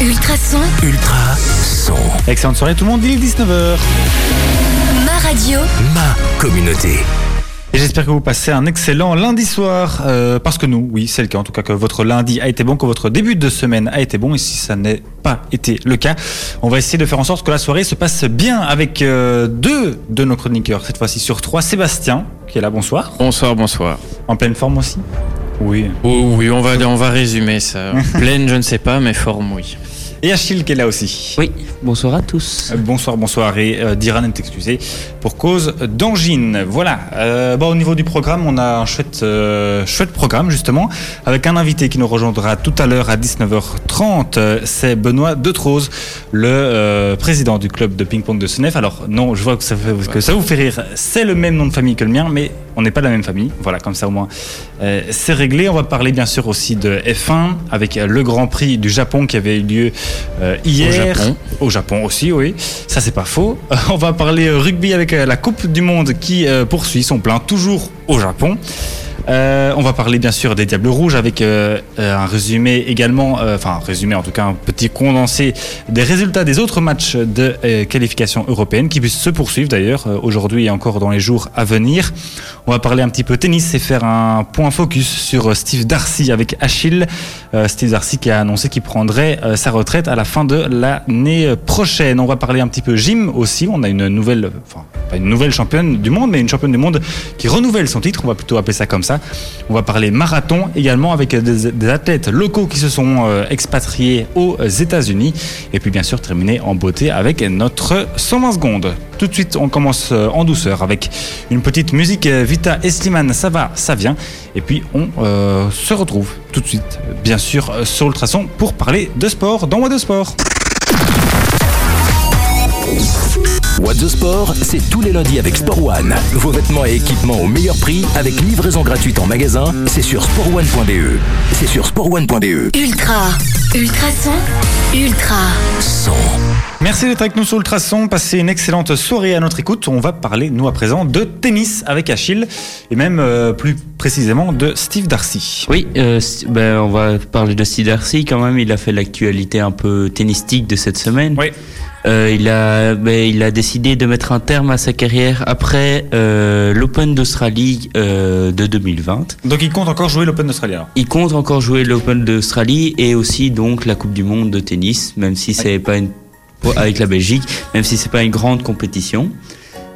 Ultrason, Ultra son. Excellente soirée tout le monde, il est 19h. ma radio, Ma communauté. Et j'espère que vous passez un excellent lundi soir. euh, parce que nous, oui, c'est le cas. En tout cas, que votre lundi a été bon, que votre début de semaine a été bon. Et si ça n'est pas été le cas, on va essayer de faire en sorte que la soirée se passe bien avec euh, deux de nos chroniqueurs. Cette fois-ci sur trois. Sébastien, qui est là, bonsoir. Bonsoir, bonsoir. En pleine forme aussi Oui. Oh, oui, on va, on va résumer ça. Pleine, je ne sais pas, mais forme, oui. Et Achille qui est là aussi. Oui, bonsoir à tous. Euh, Bonsoir, bonsoir. Et euh, Diran est excusé pour cause d'angine. Voilà. Euh, bon, au niveau du programme, on a un chouette, euh, chouette programme justement, avec un invité qui nous rejoindra tout à l'heure à 19h30. Euh, C'est Benoît Detrose, le euh, président du club de ping-pong de Senef. Alors non, je vois que ça, fait- que ça vous fait rire. C'est le même nom de famille que le mien, mais on n'est pas de la même famille. Voilà, comme ça au moins, euh, c'est réglé. On va parler bien sûr aussi de F1 avec euh, le Grand Prix du Japon qui avait eu lieu euh, hier. Japon. Au Japon aussi, oui. Ça, c'est pas faux. On va parler euh, rugby avec euh, la Coupe du Monde qui euh, poursuit son plein, toujours au Japon. Euh, on va parler bien sûr des Diables Rouges avec euh, euh, un résumé également, enfin un résumé en tout cas un petit condensé des résultats des autres matchs de qualification européenne qui se poursuivre d'ailleurs aujourd'hui et encore dans les jours à venir. On va parler un petit peu tennis et faire un point focus sur Steve Darcy avec Achille. Steve Darcy qui a annoncé qu'il prendrait sa retraite à la fin de l'année prochaine. On va parler un petit peu gym aussi. On a une nouvelle, enfin pas une nouvelle championne du monde, mais une championne du monde qui renouvelle son titre. On va plutôt appeler ça comme ça. On va parler marathon également avec des, des athlètes locaux qui se sont euh, expatriés aux États-Unis. Et puis bien sûr terminer en beauté avec notre 120 secondes. Tout de suite, on commence euh, en douceur avec une petite musique euh, Vita et Slimane, ça va, ça vient. Et puis on euh, se retrouve tout de suite, euh, bien sûr, euh, sur Ultrason pour parler de sport dans Moi de Sport. What the Sport, c'est tous les lundis avec Sport One. Vos vêtements et équipements au meilleur prix avec livraison gratuite en magasin. C'est sur sportone.be. C'est sur sportone.be. ultra, ultrason, ultra, Son. Merci d'être avec nous sur Ultrason. Passez une excellente soirée à notre écoute. On va parler, nous à présent, de tennis avec Achille et même euh, plus précisément de Steve Darcy. Oui, euh, ben, on va parler de Steve Darcy quand même. Il a fait l'actualité un peu tennistique de cette semaine. Oui. Euh, il, a, ben, il a décidé de mettre un terme à sa carrière après euh, l'Open d'Australie euh, de 2020. Donc il compte encore jouer l'Open d'Australie alors? Il compte encore jouer l'Open d'Australie et aussi donc la Coupe du Monde de tennis, même si c'est pas une avec la Belgique, même si c'est pas une grande compétition.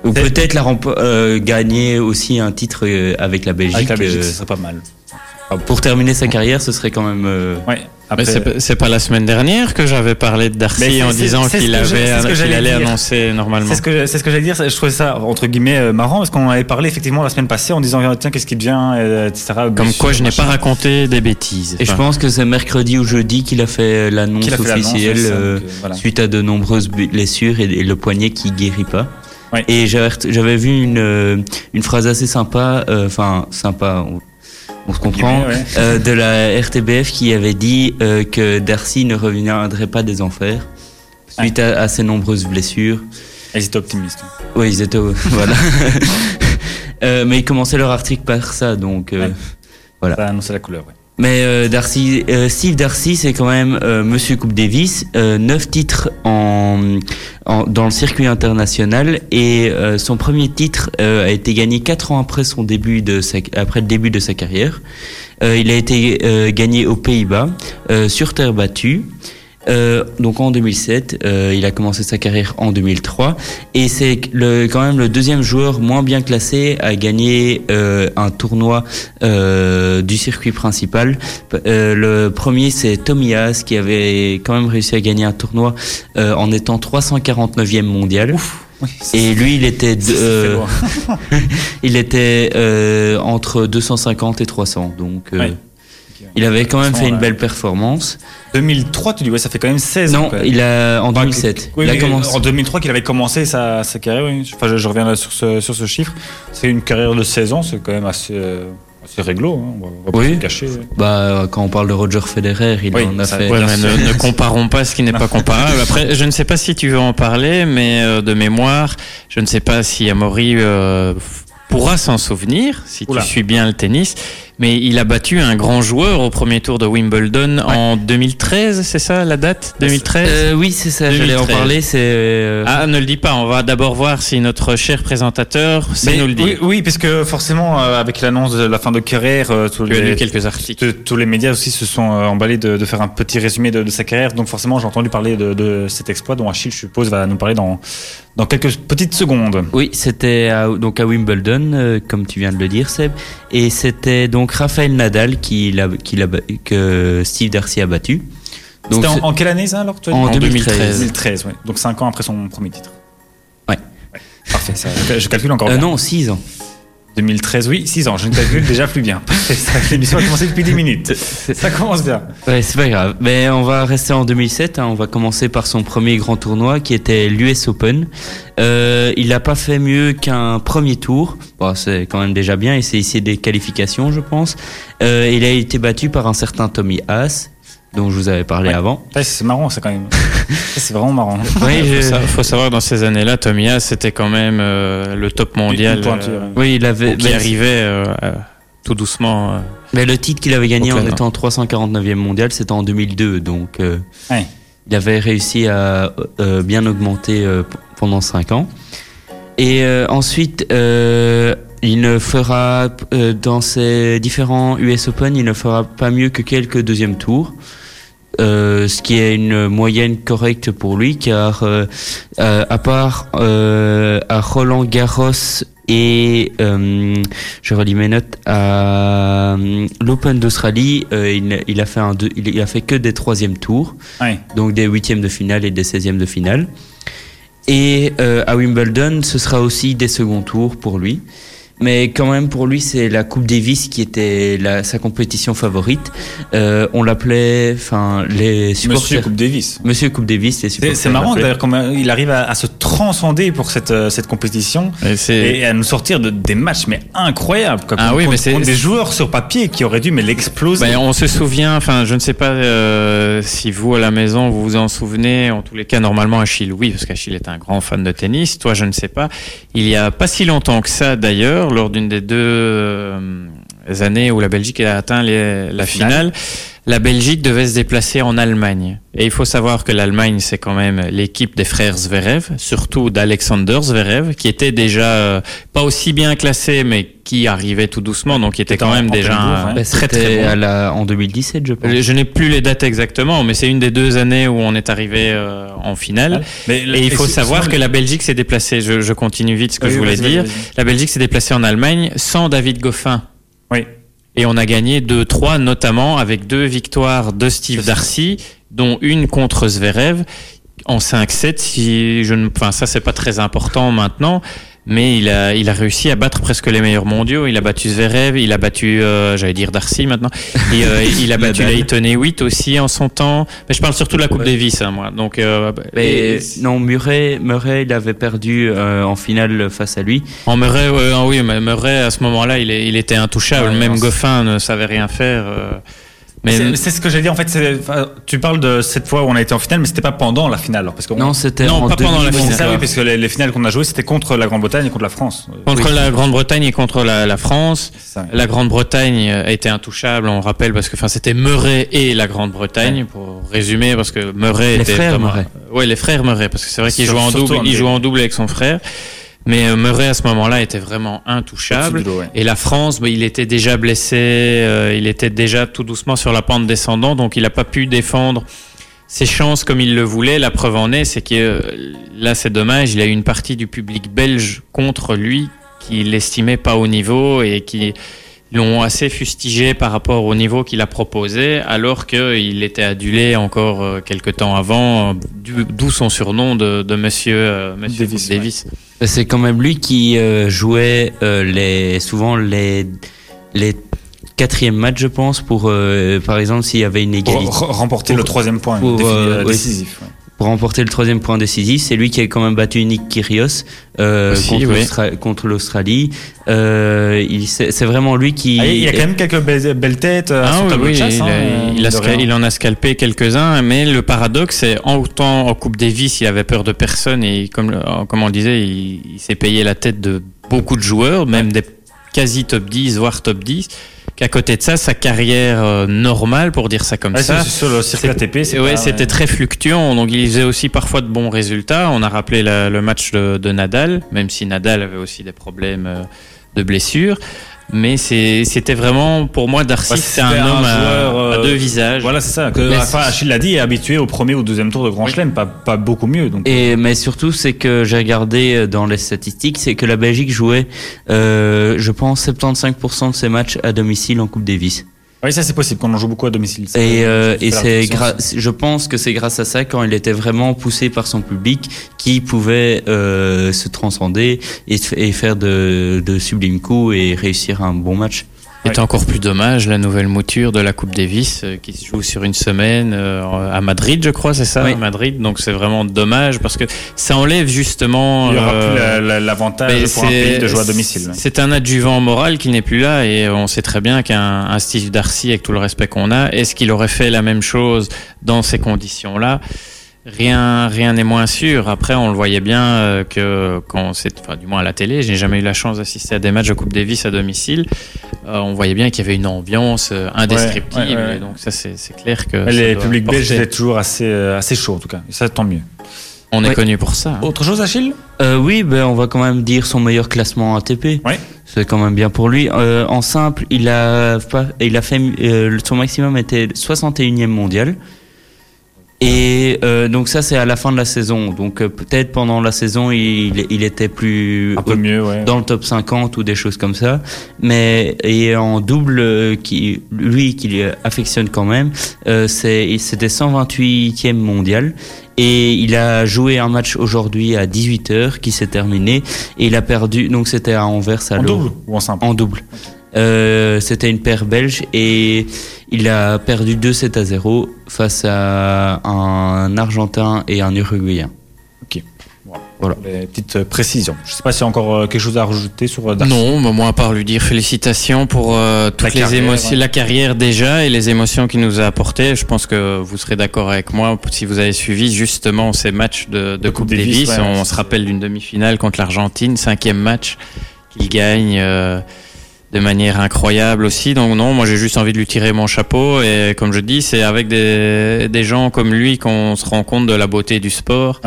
Ou peut-être la euh, gagner aussi un titre euh, avec la Belgique. Avec la Belgique, euh, ce serait pas mal. Pour terminer sa carrière, ce serait quand même. euh, Ouais. Mais c'est pas- la semaine dernière que j'avais parlé de Darcy en disant qu'il avait, allait dire. annoncer normalement. C'est ce que c'est ce que j'allais dire. Je trouvais ça entre guillemets euh, marrant parce qu'on avait parlé effectivement la semaine passée en disant tiens qu'est-ce qui devient euh, etc. Comme quoi, je n'ai pas raconté des bêtises. Et je pense que c'est mercredi ou jeudi qu'il a fait l'annonce fait l'annonce, officielle euh, donc, euh, voilà. suite à de nombreuses blessures et, et le poignet qui guérit pas. Ouais. Et j'avais j'avais vu une, euh, une phrase assez sympa, euh, enfin sympa, on, se comprend, Guillemets, ouais. euh, de la RTBF qui avait dit euh, que Darcy ne reviendrait pas des enfers suite à, à ses nombreuses blessures. Ils étaient optimistes. Oui, ils étaient voilà. Euh, mais ils commençaient leur article par ça, donc. Ouais. Voilà. Ça a annoncé la couleur. Ouais. Mais euh, Darcy, euh, Steve Darcy, c'est quand même euh, Monsieur Coupe Davis, neuf titres dans le circuit international et son premier titre a été gagné quatre ans après le début de sa carrière. Il a été gagné aux Pays-Bas sur terre battue. Euh, donc en 2007, euh, il a commencé sa carrière en 2003 et c'est le, quand même le deuxième joueur moins bien classé à gagner euh, un tournoi euh, du circuit principal. Euh, le premier c'est Tommy Haas qui avait quand même réussi à gagner un tournoi euh, en étant 349e mondial. Oui, ça, Et lui, il était, de- euh, il était euh, entre 250 et 300. Donc, euh, Ouais. Il avait quand même fait une belle performance. 2003, tu dis ouais, ça fait quand même 16 ans. Non, il a en Enfin, 2007. oui, il a commencé. En 2003, qu'il avait commencé sa, sa carrière. oui. Enfin, je, je reviens là sur ce, sur ce chiffre. C'est une carrière de 16 ans, c'est quand même assez, euh, assez réglo. hein. On va, on va Oui. pas se cacher. Bah, quand on parle de Roger Federer, il en a fait. Ouais, ne, ne comparons pas ce qui n'est pas comparable. Après, je ne sais pas si tu veux en parler, mais euh, de mémoire, je ne sais pas si Amaury euh, pourra s'en souvenir, si Oula. tu suis bien le tennis. Mais il a battu un grand joueur au premier tour de Wimbledon en 2013, c'est ça la date? 2013 Euh, oui, c'est ça, j'allais en 2013. parler. C'est. euh, Ah, ne le dis pas, on va d'abord voir si notre cher présentateur sait nous le dire. oui, oui, parce que forcément, euh, avec l'annonce de la fin de carrière, euh, tous, Tu as lu les, quelques articles. tous- les médias aussi se sont euh, emballés de, de faire un petit résumé de, de sa carrière. Donc forcément, j'ai entendu parler de, de cet exploit dont Achille, je suppose, va nous parler dans, dans quelques petites secondes. Oui, c'était à, donc à Wimbledon, euh, comme tu viens de le dire, Seb. Et c'était donc Raphaël Nadal qui l'a, qui l'a, que Steve Darcy a battu. Donc C'était en, quelle année ça alors en En 2013. 2013, ouais. Donc 5 ans après son premier titre. Ouais. Parfait, ça, je, calcule encore Euh, non, 6 ans. 2013, oui, 6 ans, je ne calcule déjà plus bien. L'émission a commencé depuis 10 minutes. Ça commence bien. Ouais, c'est pas grave. Mais on va rester en 2007. hein. On va commencer par son premier grand tournoi qui était l'US Open. Euh, il n'a pas fait mieux qu'un premier tour. Bon, c'est quand même déjà bien et c'est ici des qualifications, je pense. Euh, il a été battu par un certain Tommy Haas, dont je vous avais parlé Ouais. avant. Ouais, c'est marrant, ça quand même. C'est vraiment marrant. Oui, Il faut, sa- faut savoir dans ces années-là, Haas c'était quand même euh, le top mondial pointure, euh, oui, il avait. qui mais- arrivait euh, euh, tout doucement. euh. Mais le titre qu'il avait gagné en étant 349e mondial, c'était en 2002. Donc, euh, Ouais. il avait réussi à euh, bien augmenter euh, pendant 5 ans. Et euh, ensuite, euh, il ne fera, euh, dans ses différents US Open, il ne fera pas mieux que quelques deuxièmes tours. Euh, ce qui est une moyenne correcte pour lui, car euh, euh, à part euh, à Roland Garros et euh, je relis mes notes à l'Open d'Australie, euh, il, il a fait un deux- il, a fait que des troisièmes tours, Ouais. donc des huitièmes de finale et des seizièmes de finale. Et euh, à Wimbledon, ce sera aussi des seconds tours pour lui. Mais quand même, pour lui, c'est la Coupe Davis qui était la, sa compétition favorite. Euh, on l'appelait, enfin, les supporters. Monsieur Coupe Davis. Monsieur Coupe Davis, les C'est supporters. c'est marrant d'ailleurs comment il arrive à, à se transcender pour cette, euh, cette compétition Et à nous sortir de, des matchs mais incroyables quoi, Ah contre- oui, mais contre- c'est- contre des joueurs sur papier qui auraient dû mais l'exploser. Ben, on se souvient, enfin, je ne sais pas euh, si vous à la maison vous vous en souvenez. En tous les cas, normalement, Achille, oui, parce qu'Achille est un grand fan de tennis. Toi, je ne sais pas. Il y a pas si longtemps que ça, d'ailleurs, lors d'une des deux euh, années où la Belgique a atteint les- la finale. la Belgique devait se déplacer en Allemagne. Et il faut savoir que l'Allemagne, c'est quand même l'équipe des frères Zverev, surtout d'Alexander Zverev, qui était déjà euh, pas aussi bien classé, mais qui arrivait tout doucement, donc qui était quand en- même en déjà un. Bah, très très bon. à la, en 2017, je pense. Je n'ai plus les dates exactement, mais c'est une des deux années où on est arrivé euh, en finale. Mais- Et il faut savoir que la Belgique s'est déplacée. Je, je continue vite ce que Oui, je voulais dire. La Belgique s'est déplacée en Allemagne sans David Goffin. Oui. Et on a gagné 2-3, notamment avec deux victoires de Steve Darcy, dont une contre Zverev en 5-7. Si je ne, enfin, ça, c'est pas très important maintenant. Mais il a, il a réussi à battre presque les meilleurs mondiaux. Il a battu Zverev, il a battu, euh, j'allais dire Darcy maintenant. Et, euh, il a battu. Leighton Hewitt aussi en son temps. Mais je parle surtout de la Coupe Ouais. Davis, hein, moi. Donc, euh, Mais et- non, Murray, Murray, il avait perdu euh, en finale face à lui. En Murray, ah oui, mais Murray, à ce moment-là, il, était intouchable. Ouais, Même Goffin ne savait rien faire. Mais C'est ce que j'ai dit en fait. c'est- enfin, Tu parles de cette fois où on a été en finale, mais c'était pas pendant la finale. alors, Parce que Non, c'était Non, en pas pendant la c'est ça, finale. oui, parce que les, les finales qu'on a jouées, c'était contre la Grande-Bretagne et contre la France. contre Oui, la Grande-Bretagne et contre la, la France, c'est ça. la Grande-Bretagne euh, était intouchable, on rappelle, parce que enfin, c'était Murray et la Grande-Bretagne, pour résumer, parce que Murray Les était frères Murray. Ouais, les frères Murray, parce que c'est vrai qu'il jouait en double, il jouait en double avec son frère. Mais euh, Murray à ce moment-là était vraiment intouchable. Ouais. Et la France, bah, il était déjà blessé, euh, il était déjà tout doucement sur la pente descendante, donc il n'a pas pu défendre ses chances comme il le voulait. La preuve en est, c'est que euh, là, c'est dommage, il a eu une partie du public belge contre lui qui l'estimait pas au niveau et qui l'ont assez fustigé par rapport au niveau qu'il a proposé, alors qu'il était adulé encore euh, quelque temps avant, euh, d'où son surnom de, de Monsieur, euh, monsieur Davis, Davis. C'est quand même lui qui euh, jouait euh, les, souvent les, les quatrièmes matchs, je pense, pour, euh, par exemple, s'il y avait une égalité. re- remporter Pour- le troisième point pour, euh, décisif. ouais. Pour remporter le troisième point décisif, c'est lui qui a quand même battu Nick Kyrgios euh, Aussi, contre oui. l'Austra- contre l'Australie. Euh, c'est vraiment lui qui. Ah, il y a quand même quelques belles, belles têtes Ah oui, oui, chasse. il, hein, a- il a de scal- rien. il en a scalpé quelques-uns, mais le paradoxe, c'est en autant en Coupe Davis, il avait peur de personne et comme, on le disait, il, il s'est payé la tête de beaucoup de joueurs, même des quasi top 10, voire top 10. Qu'à côté de ça, sa carrière euh, normale, pour dire ça comme Ouais, ça, sur le circuit ATP, ouais, c'était très fluctuant. Donc il faisait aussi parfois de bons résultats. On a rappelé la- le match de, de Nadal, même si Nadal avait aussi des problèmes euh, de blessures. Mais c'est- c'était vraiment, pour moi, Darcy, Ouais, c'était c'était un un homme à- joueur, euh, à, deux visages. Voilà, c'est ça. Que, Mais enfin, c'est- Achille l'a dit, est habitué au premier ou deuxième tour de Grand Chelem, pas, pas beaucoup mieux. Donc. Et mais surtout, c'est que j'ai regardé euh, dans les statistiques, c'est que la Belgique jouait, euh, je pense, 75% de ses matchs à domicile en Coupe Davis. Oui, ça c'est possible, qu'on en joue beaucoup à domicile. Et, euh, et c'est je pense que c'est grâce à ça quand il était vraiment poussé par son public qui pouvait euh, se transcender et, et faire de, de sublimes coups et réussir un bon match. C'est encore plus dommage, la nouvelle mouture de la Coupe Davis euh, qui se joue sur une semaine euh, à Madrid, je crois, c'est ça, Oui. à Madrid. Donc c'est vraiment dommage parce que ça enlève justement. Il n'y aura euh, plus la- la- l'avantage pour un pays de jouer à domicile. C'est un adjuvant moral qui n'est plus là et on sait très bien qu'un un Steve Darcy, avec tout le respect qu'on a, est-ce qu'il aurait fait la même chose dans ces conditions-là? Rien, rien n'est moins sûr. Après, on le voyait bien euh, que quand c'est, enfin, du moins à la télé, j'ai jamais eu la chance d'assister à des matchs de Coupe Davis à domicile. Euh, on voyait bien qu'il y avait une ambiance euh, indescriptible. Ouais, ouais, ouais. Et donc ça, c'est clair que les publics belges étaient toujours assez, euh, assez chauds en tout cas. Et ça, tant mieux. On est connu pour ça. hein. Autre chose, Achille? Euh, oui, ben on va quand même dire son meilleur classement ATP. C'est quand même bien pour lui. Euh, en simple, il a pas, il a fait euh, son maximum était 61e mondial. Et euh, donc ça c'est à la fin de la saison. Donc euh, peut-être pendant la saison il, il était plus Un peu mieux, ouais. dans le top 50 ou des choses comme ça. Mais et en double, euh, qui lui qui affectionne quand même, euh, c'est c'était 128e mondial. Et il a joué un match aujourd'hui à 18h qui s'est terminé et il a perdu. Donc c'était à Anvers à En double ou en simple? En double. Euh, c'était une paire belge et il a perdu 2-7 à 0 face à un Argentin et un Uruguayen. Voilà. Les petites euh, précisions. Je ne sais pas s'il y a encore euh, quelque chose à rajouter sur Darcy. Non, mais moi à part lui dire félicitations pour euh, toutes La les carrière, émotions, ouais. la carrière déjà et les émotions qu'il nous a apportées. Je pense que vous serez d'accord avec moi si vous avez suivi justement ces matchs de, de Coupe Davis. ouais, on se rappelle d'une demi-finale contre l'Argentine, cinquième match qu'il gagne. euh, de manière incroyable aussi. Donc non, moi j'ai juste envie de lui tirer mon chapeau et comme je dis, c'est avec des, des gens comme lui qu'on se rend compte de la beauté du sport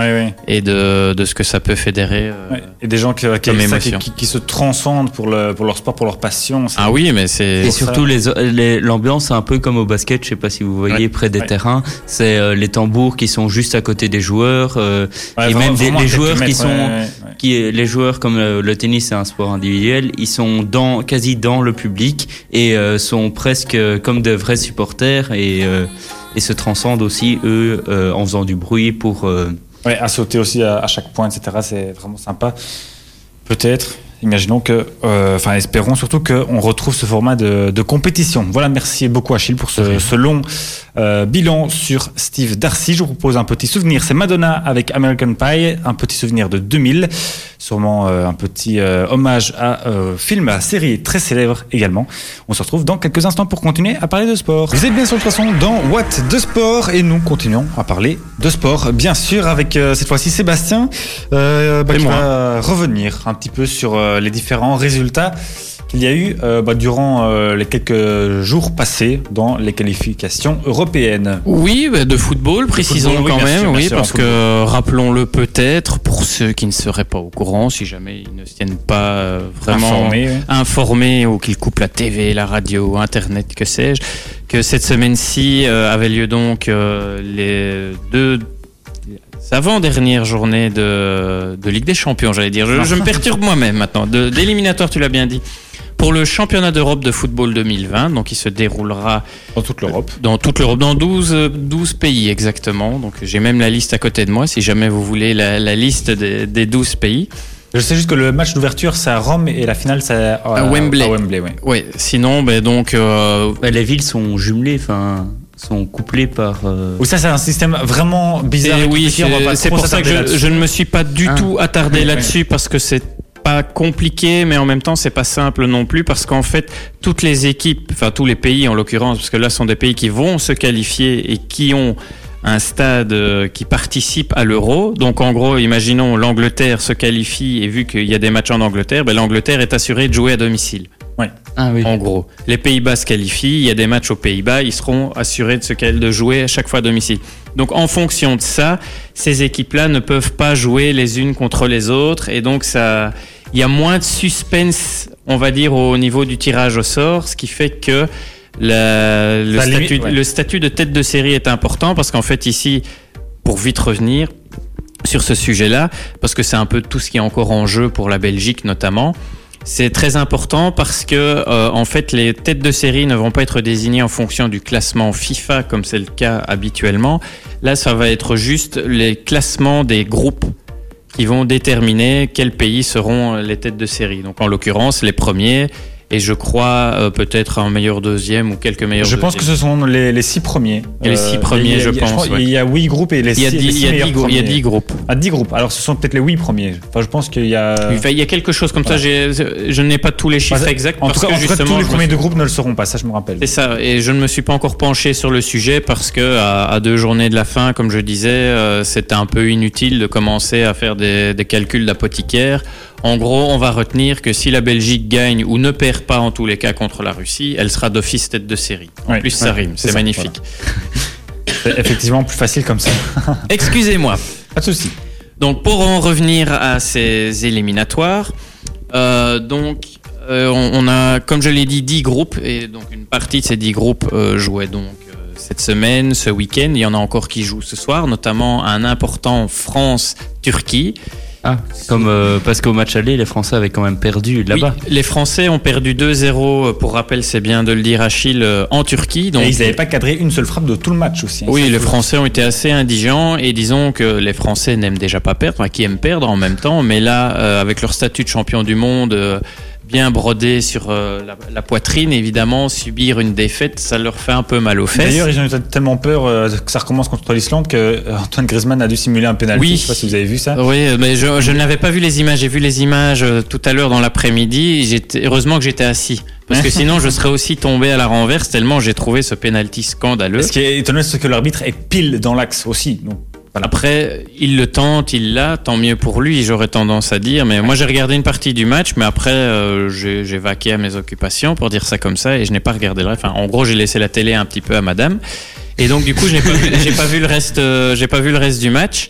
et de, de ce que ça peut fédérer. euh. Et des gens qui, qui, ça, qui, qui- qui se transcendent pour, le, pour leur sport, pour leur passion. Ah oui, mais c'est Et surtout les les- l'ambiance, c'est un peu comme au basket. Je sais pas si vous voyez près des terrains. C'est euh, les tambours qui sont juste à côté des joueurs. euh, Ouais, et vraiment- même des- les joueurs qui sont- ouais, ouais, ouais. qui les joueurs comme euh, le tennis, c'est un sport individuel. Ils sont dans quasi dans le public et euh, sont presque euh, comme de vrais supporters et euh, et se transcendent aussi eux en faisant du bruit pour. Ouais, à sauter aussi à chaque point, etc. C'est vraiment sympa. Peut-être. Imaginons que, euh, enfin, espérons surtout qu'on retrouve ce format de, de compétition. Voilà, merci beaucoup Achille pour ce, ce long euh, bilan sur Steve Darcy. Je vous propose un petit souvenir. C'est Madonna avec American Pie, un petit souvenir de 2000. Sûrement euh, un petit hommage à film, à série très célèbre également. On se retrouve dans quelques instants pour continuer à parler de sport. Vous êtes bien sur le façon dans What de sport et nous continuons à parler de sport, bien sûr, avec cette fois-ci Sébastien bah, qui moi. va revenir un petit peu sur euh, les différents résultats qu'il y a eu euh, bah, durant euh, les quelques jours passés dans les qualifications européennes. Oui, bah, de football, précisons football, quand même, sûr, oui, sûr, parce que rappelons-le peut-être pour ceux qui ne seraient pas au courant, si jamais ils ne se tiennent pas vraiment Informés, oui. informés ou qu'ils coupent la TV, la radio, Internet, que sais-je, que cette semaine-ci avait lieu donc les deux avant-dernières journées de, de Ligue des Champions, j'allais dire. Je, je me perturbe moi-même maintenant. D'éliminatoire, tu l'as bien dit. Pour le championnat d'Europe de football 2020, donc il se déroulera dans toute l'Europe. dans toute l'Europe, dans 12, euh, 12 pays exactement. Donc j'ai même la liste à côté de moi, si jamais vous voulez la, la liste des, des 12 pays. Je sais juste que le match d'ouverture c'est à Rome et la finale c'est à, À Wembley. à Wembley, oui. Ouais, sinon, ben donc, euh, bah, les villes sont jumelées, enfin sont couplées par. euh, Ou ça c'est un système vraiment bizarre. et et oui, c'est pour ça que je, ne me suis pas du Ah. tout attardé Oui, là-dessus parce que c'est pas compliqué, mais en même temps c'est pas simple non plus parce qu'en fait toutes les équipes, enfin tous les pays en l'occurrence, parce que là ce sont des pays qui vont se qualifier et qui ont un stade euh, qui participe à l'euro. Donc en gros, imaginons l'Angleterre se qualifie et vu qu'il y a des matchs en Angleterre, ben, l'Angleterre est assurée de jouer à domicile. Ouais. Ah oui. En gros, les Pays-Bas se qualifient, il y a des matchs aux Pays-Bas, ils seront assurés de ce qu'elles de jouer à chaque fois à domicile. Donc en fonction de ça, ces équipes-là ne peuvent pas jouer les unes contre les autres et donc ça, il y a moins de suspense, on va dire, au niveau du tirage au sort, ce qui fait que la- le, Ça statut, limite, ouais. le statut de tête de série est important parce qu'en fait ici, pour vite revenir sur ce sujet-là, parce que c'est un peu tout ce qui est encore en jeu pour la Belgique notamment. C'est très important parce que euh, en fait les têtes de série ne vont pas être désignées en fonction du classement FIFA comme c'est le cas habituellement. Là, ça va être juste les classements des groupes qui vont déterminer quels pays seront les têtes de série. Donc en l'occurrence les premiers et je crois euh, peut-être un meilleur deuxième ou quelques meilleurs. Je pense que ce sont les, les six premiers. Et les six Euh, premiers, a- je a- pense, crois- ouais. Il y a huit groupes et les six, dix- les il six y a meilleurs dix il y a dix groupes. Ah, 10 groupes. Alors ce sont peut-être les huit premiers. Enfin, je pense qu'il y a. Il y a quelque chose comme ça. Je n'ai pas tous les chiffres Enfin, exacts En parce tout cas, que justement, tous les premiers de groupe ne le seront pas. Ça, je me rappelle. C'est ça, et je ne me suis pas encore penché sur le sujet parce que à, à deux journées de la fin, comme je disais, euh, c'était un peu inutile de commencer à faire des, des calculs d'apothicaire. En gros, on va retenir que si la Belgique gagne ou ne perd pas en tous les cas contre la Russie, elle sera d'office tête de série. En plus, ça rime, c'est magnifique. C'est effectivement plus facile comme ça. Excusez-moi. Pas de souci. Donc pour en revenir à ces éliminatoires, euh, donc euh, on, on a, comme je l'ai dit, 10 groupes et donc une partie de ces 10 groupes euh, jouait donc cette semaine, ce week-end. Il y en a encore qui jouent ce soir, notamment un important France-Turquie. Ah, comme euh, parce qu'au match aller, les Français avaient quand même perdu là-bas. Oui, les Français ont perdu 2-0, pour rappel, c'est bien de le dire, Achille, euh, en Turquie. Donc, et ils n'avaient pas cadré une seule frappe de tout le match aussi. hein. Oui, les Français ont été assez indigents et disons que les Français n'aiment déjà pas perdre, enfin, qui aiment perdre en même temps, mais là, euh, avec leur statut de champion du monde euh, bien brodé sur euh, la, la poitrine, évidemment, subir une défaite, ça leur fait un peu mal aux fesses. D'ailleurs, ils ont eu tellement peur euh, que ça recommence contre l'Islande que euh, Antoine Griezmann a dû simuler un pénalty. Oui. Je sais pas si vous avez vu ça. Oui, mais je, je n'avais pas vu les images. J'ai vu les images euh, tout à l'heure dans l'après-midi. Heureusement que j'étais assis. Parce que sinon, je serais aussi tombé à la renverse tellement j'ai trouvé ce penalty scandaleux. Ce qui est étonnant, c'est que l'arbitre est pile dans l'axe aussi. Donc, Après, il le tente, il l'a, tant mieux pour lui, j'aurais tendance à dire. Mais moi, j'ai regardé une partie du match, mais après, euh, j'ai vaqué à mes occupations, pour dire ça comme ça, et je n'ai pas regardé le reste. Enfin, en gros, j'ai laissé la télé un petit peu à madame. Et donc, du coup, je n'ai pas, pas vu le reste, euh, j'ai pas vu le reste du match.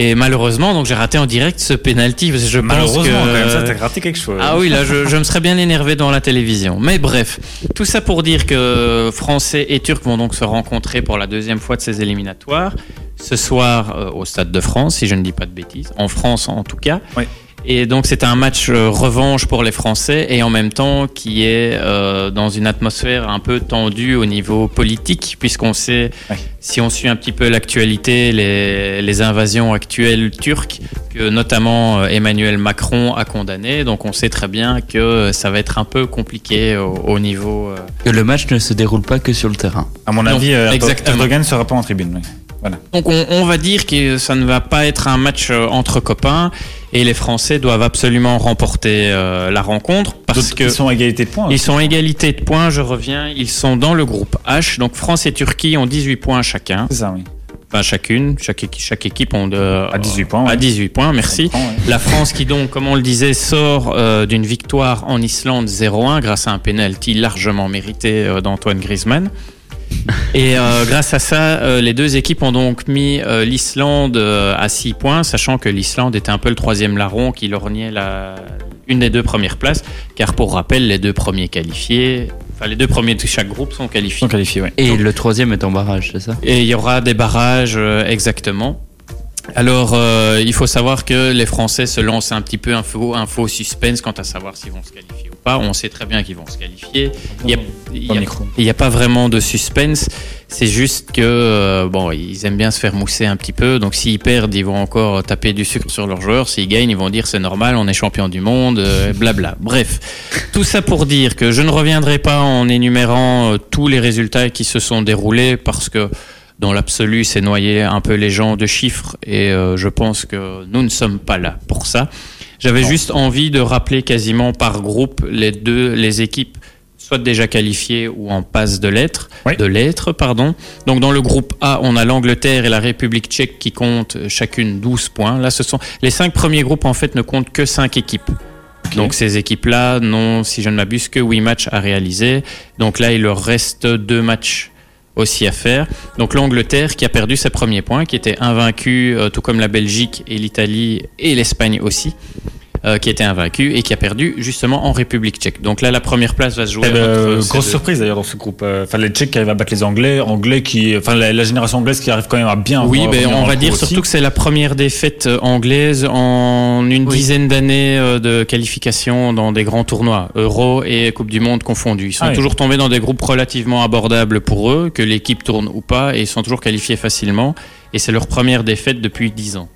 Et malheureusement, donc j'ai raté en direct ce penalty parce que je pense Malheureusement, que quand même, ça, t'as raté quelque chose. ah oui, là, je, je me serais bien énervé dans la télévision. Mais bref, tout ça pour dire que Français et Turcs vont donc se rencontrer pour la deuxième fois de ces éliminatoires. Ce soir, euh, au Stade de France, si je ne dis pas de bêtises. En France, en tout cas. Oui. Et donc, c'est un match euh, revanche pour les Français et en même temps qui est euh, dans une atmosphère un peu tendue au niveau politique, puisqu'on sait, si on suit un petit peu l'actualité, les, les invasions actuelles turques, que notamment euh, Emmanuel Macron a condamné. Donc, on sait très bien que ça va être un peu compliqué au, au niveau. euh, Que le match ne se déroule pas que sur le terrain. À mon Non, avis, exactement. Erdogan ne sera pas en tribune. oui. Voilà. Donc on, on va dire que ça ne va pas être un match entre copains et les Français doivent absolument remporter euh, la rencontre parce que Ils sont à égalité de points. ils sont à égalité de points, je reviens, ils sont dans le groupe H, donc France et Turquie ont 18 points chacun, C'est ça, oui. enfin chacune, chaque, chaque équipe ont de, À 18 points, ouais. à 18 points, merci. Ouais. La France qui donc, comme on le disait, sort euh, d'une victoire en Islande 0-1 grâce à un penalty largement mérité euh, d'Antoine Griezmann. Et euh, grâce à ça, euh, les deux équipes ont donc mis euh, l'Islande euh, à 6 points, sachant que l'Islande était un peu le troisième larron qui lorgnait la, une des deux premières places, car pour rappel, les deux premiers qualifiés, enfin les deux premiers de chaque groupe sont qualifiés. sont qualifiés, oui. Et le troisième est en barrage, c'est ça? Et il y aura des barrages euh, exactement. Alors, euh, il faut savoir que les Français se lancent un petit peu un faux, un faux suspense quant à savoir s'ils vont se qualifier ou pas. On sait très bien qu'ils vont se qualifier. Il n'y a, a pas vraiment de suspense. C'est juste que euh, bon, ils aiment bien se faire mousser un petit peu. Donc, s'ils perdent, ils vont encore taper du sucre sur leurs joueurs. S'ils gagnent, ils vont dire c'est normal, on est champion du monde, euh, blabla. Bref, tout ça pour dire que je ne reviendrai pas en énumérant euh, tous les résultats qui se sont déroulés parce que dans l'absolu, c'est noyer un peu les gens de chiffres et euh, je pense que nous ne sommes pas là pour ça. J'avais juste envie de rappeler quasiment par groupe les deux les équipes soit déjà qualifiées ou en passe de l'être, Oui. de l'être pardon. Donc dans le groupe A, on a l'Angleterre et la République tchèque qui comptent chacune 12 points. Là, ce sont les cinq premiers groupes en fait ne comptent que cinq équipes. Donc ces équipes-là n'ont, si je ne m'abuse, que 8 matchs à réaliser. Donc là, il leur reste deux matchs aussi à faire. Donc l'Angleterre qui a perdu ses premiers points, qui était invaincue, euh, tout comme la Belgique et l'Italie et l'Espagne aussi. Euh, qui était invaincu et qui a perdu justement en République tchèque. Donc là, la première place va se jouer. Eh ben, entre ces grosse deux. surprise d'ailleurs dans ce groupe. Euh, Enfin, les Tchèques qui arrivent à battre les Anglais, Anglais qui, enfin, la, la génération anglaise qui arrive quand même à bien. Oui, revenir ben, on va dire aussi. surtout que c'est la première défaite euh, anglaise en une Oui. dizaine d'années euh, de qualification dans des grands tournois, Euro et Coupe du Monde confondus. Ils sont Ah oui. toujours tombés dans des groupes relativement abordables pour eux, que l'équipe tourne ou pas, et ils sont toujours qualifiés facilement. Et c'est leur première défaite depuis 10 ans.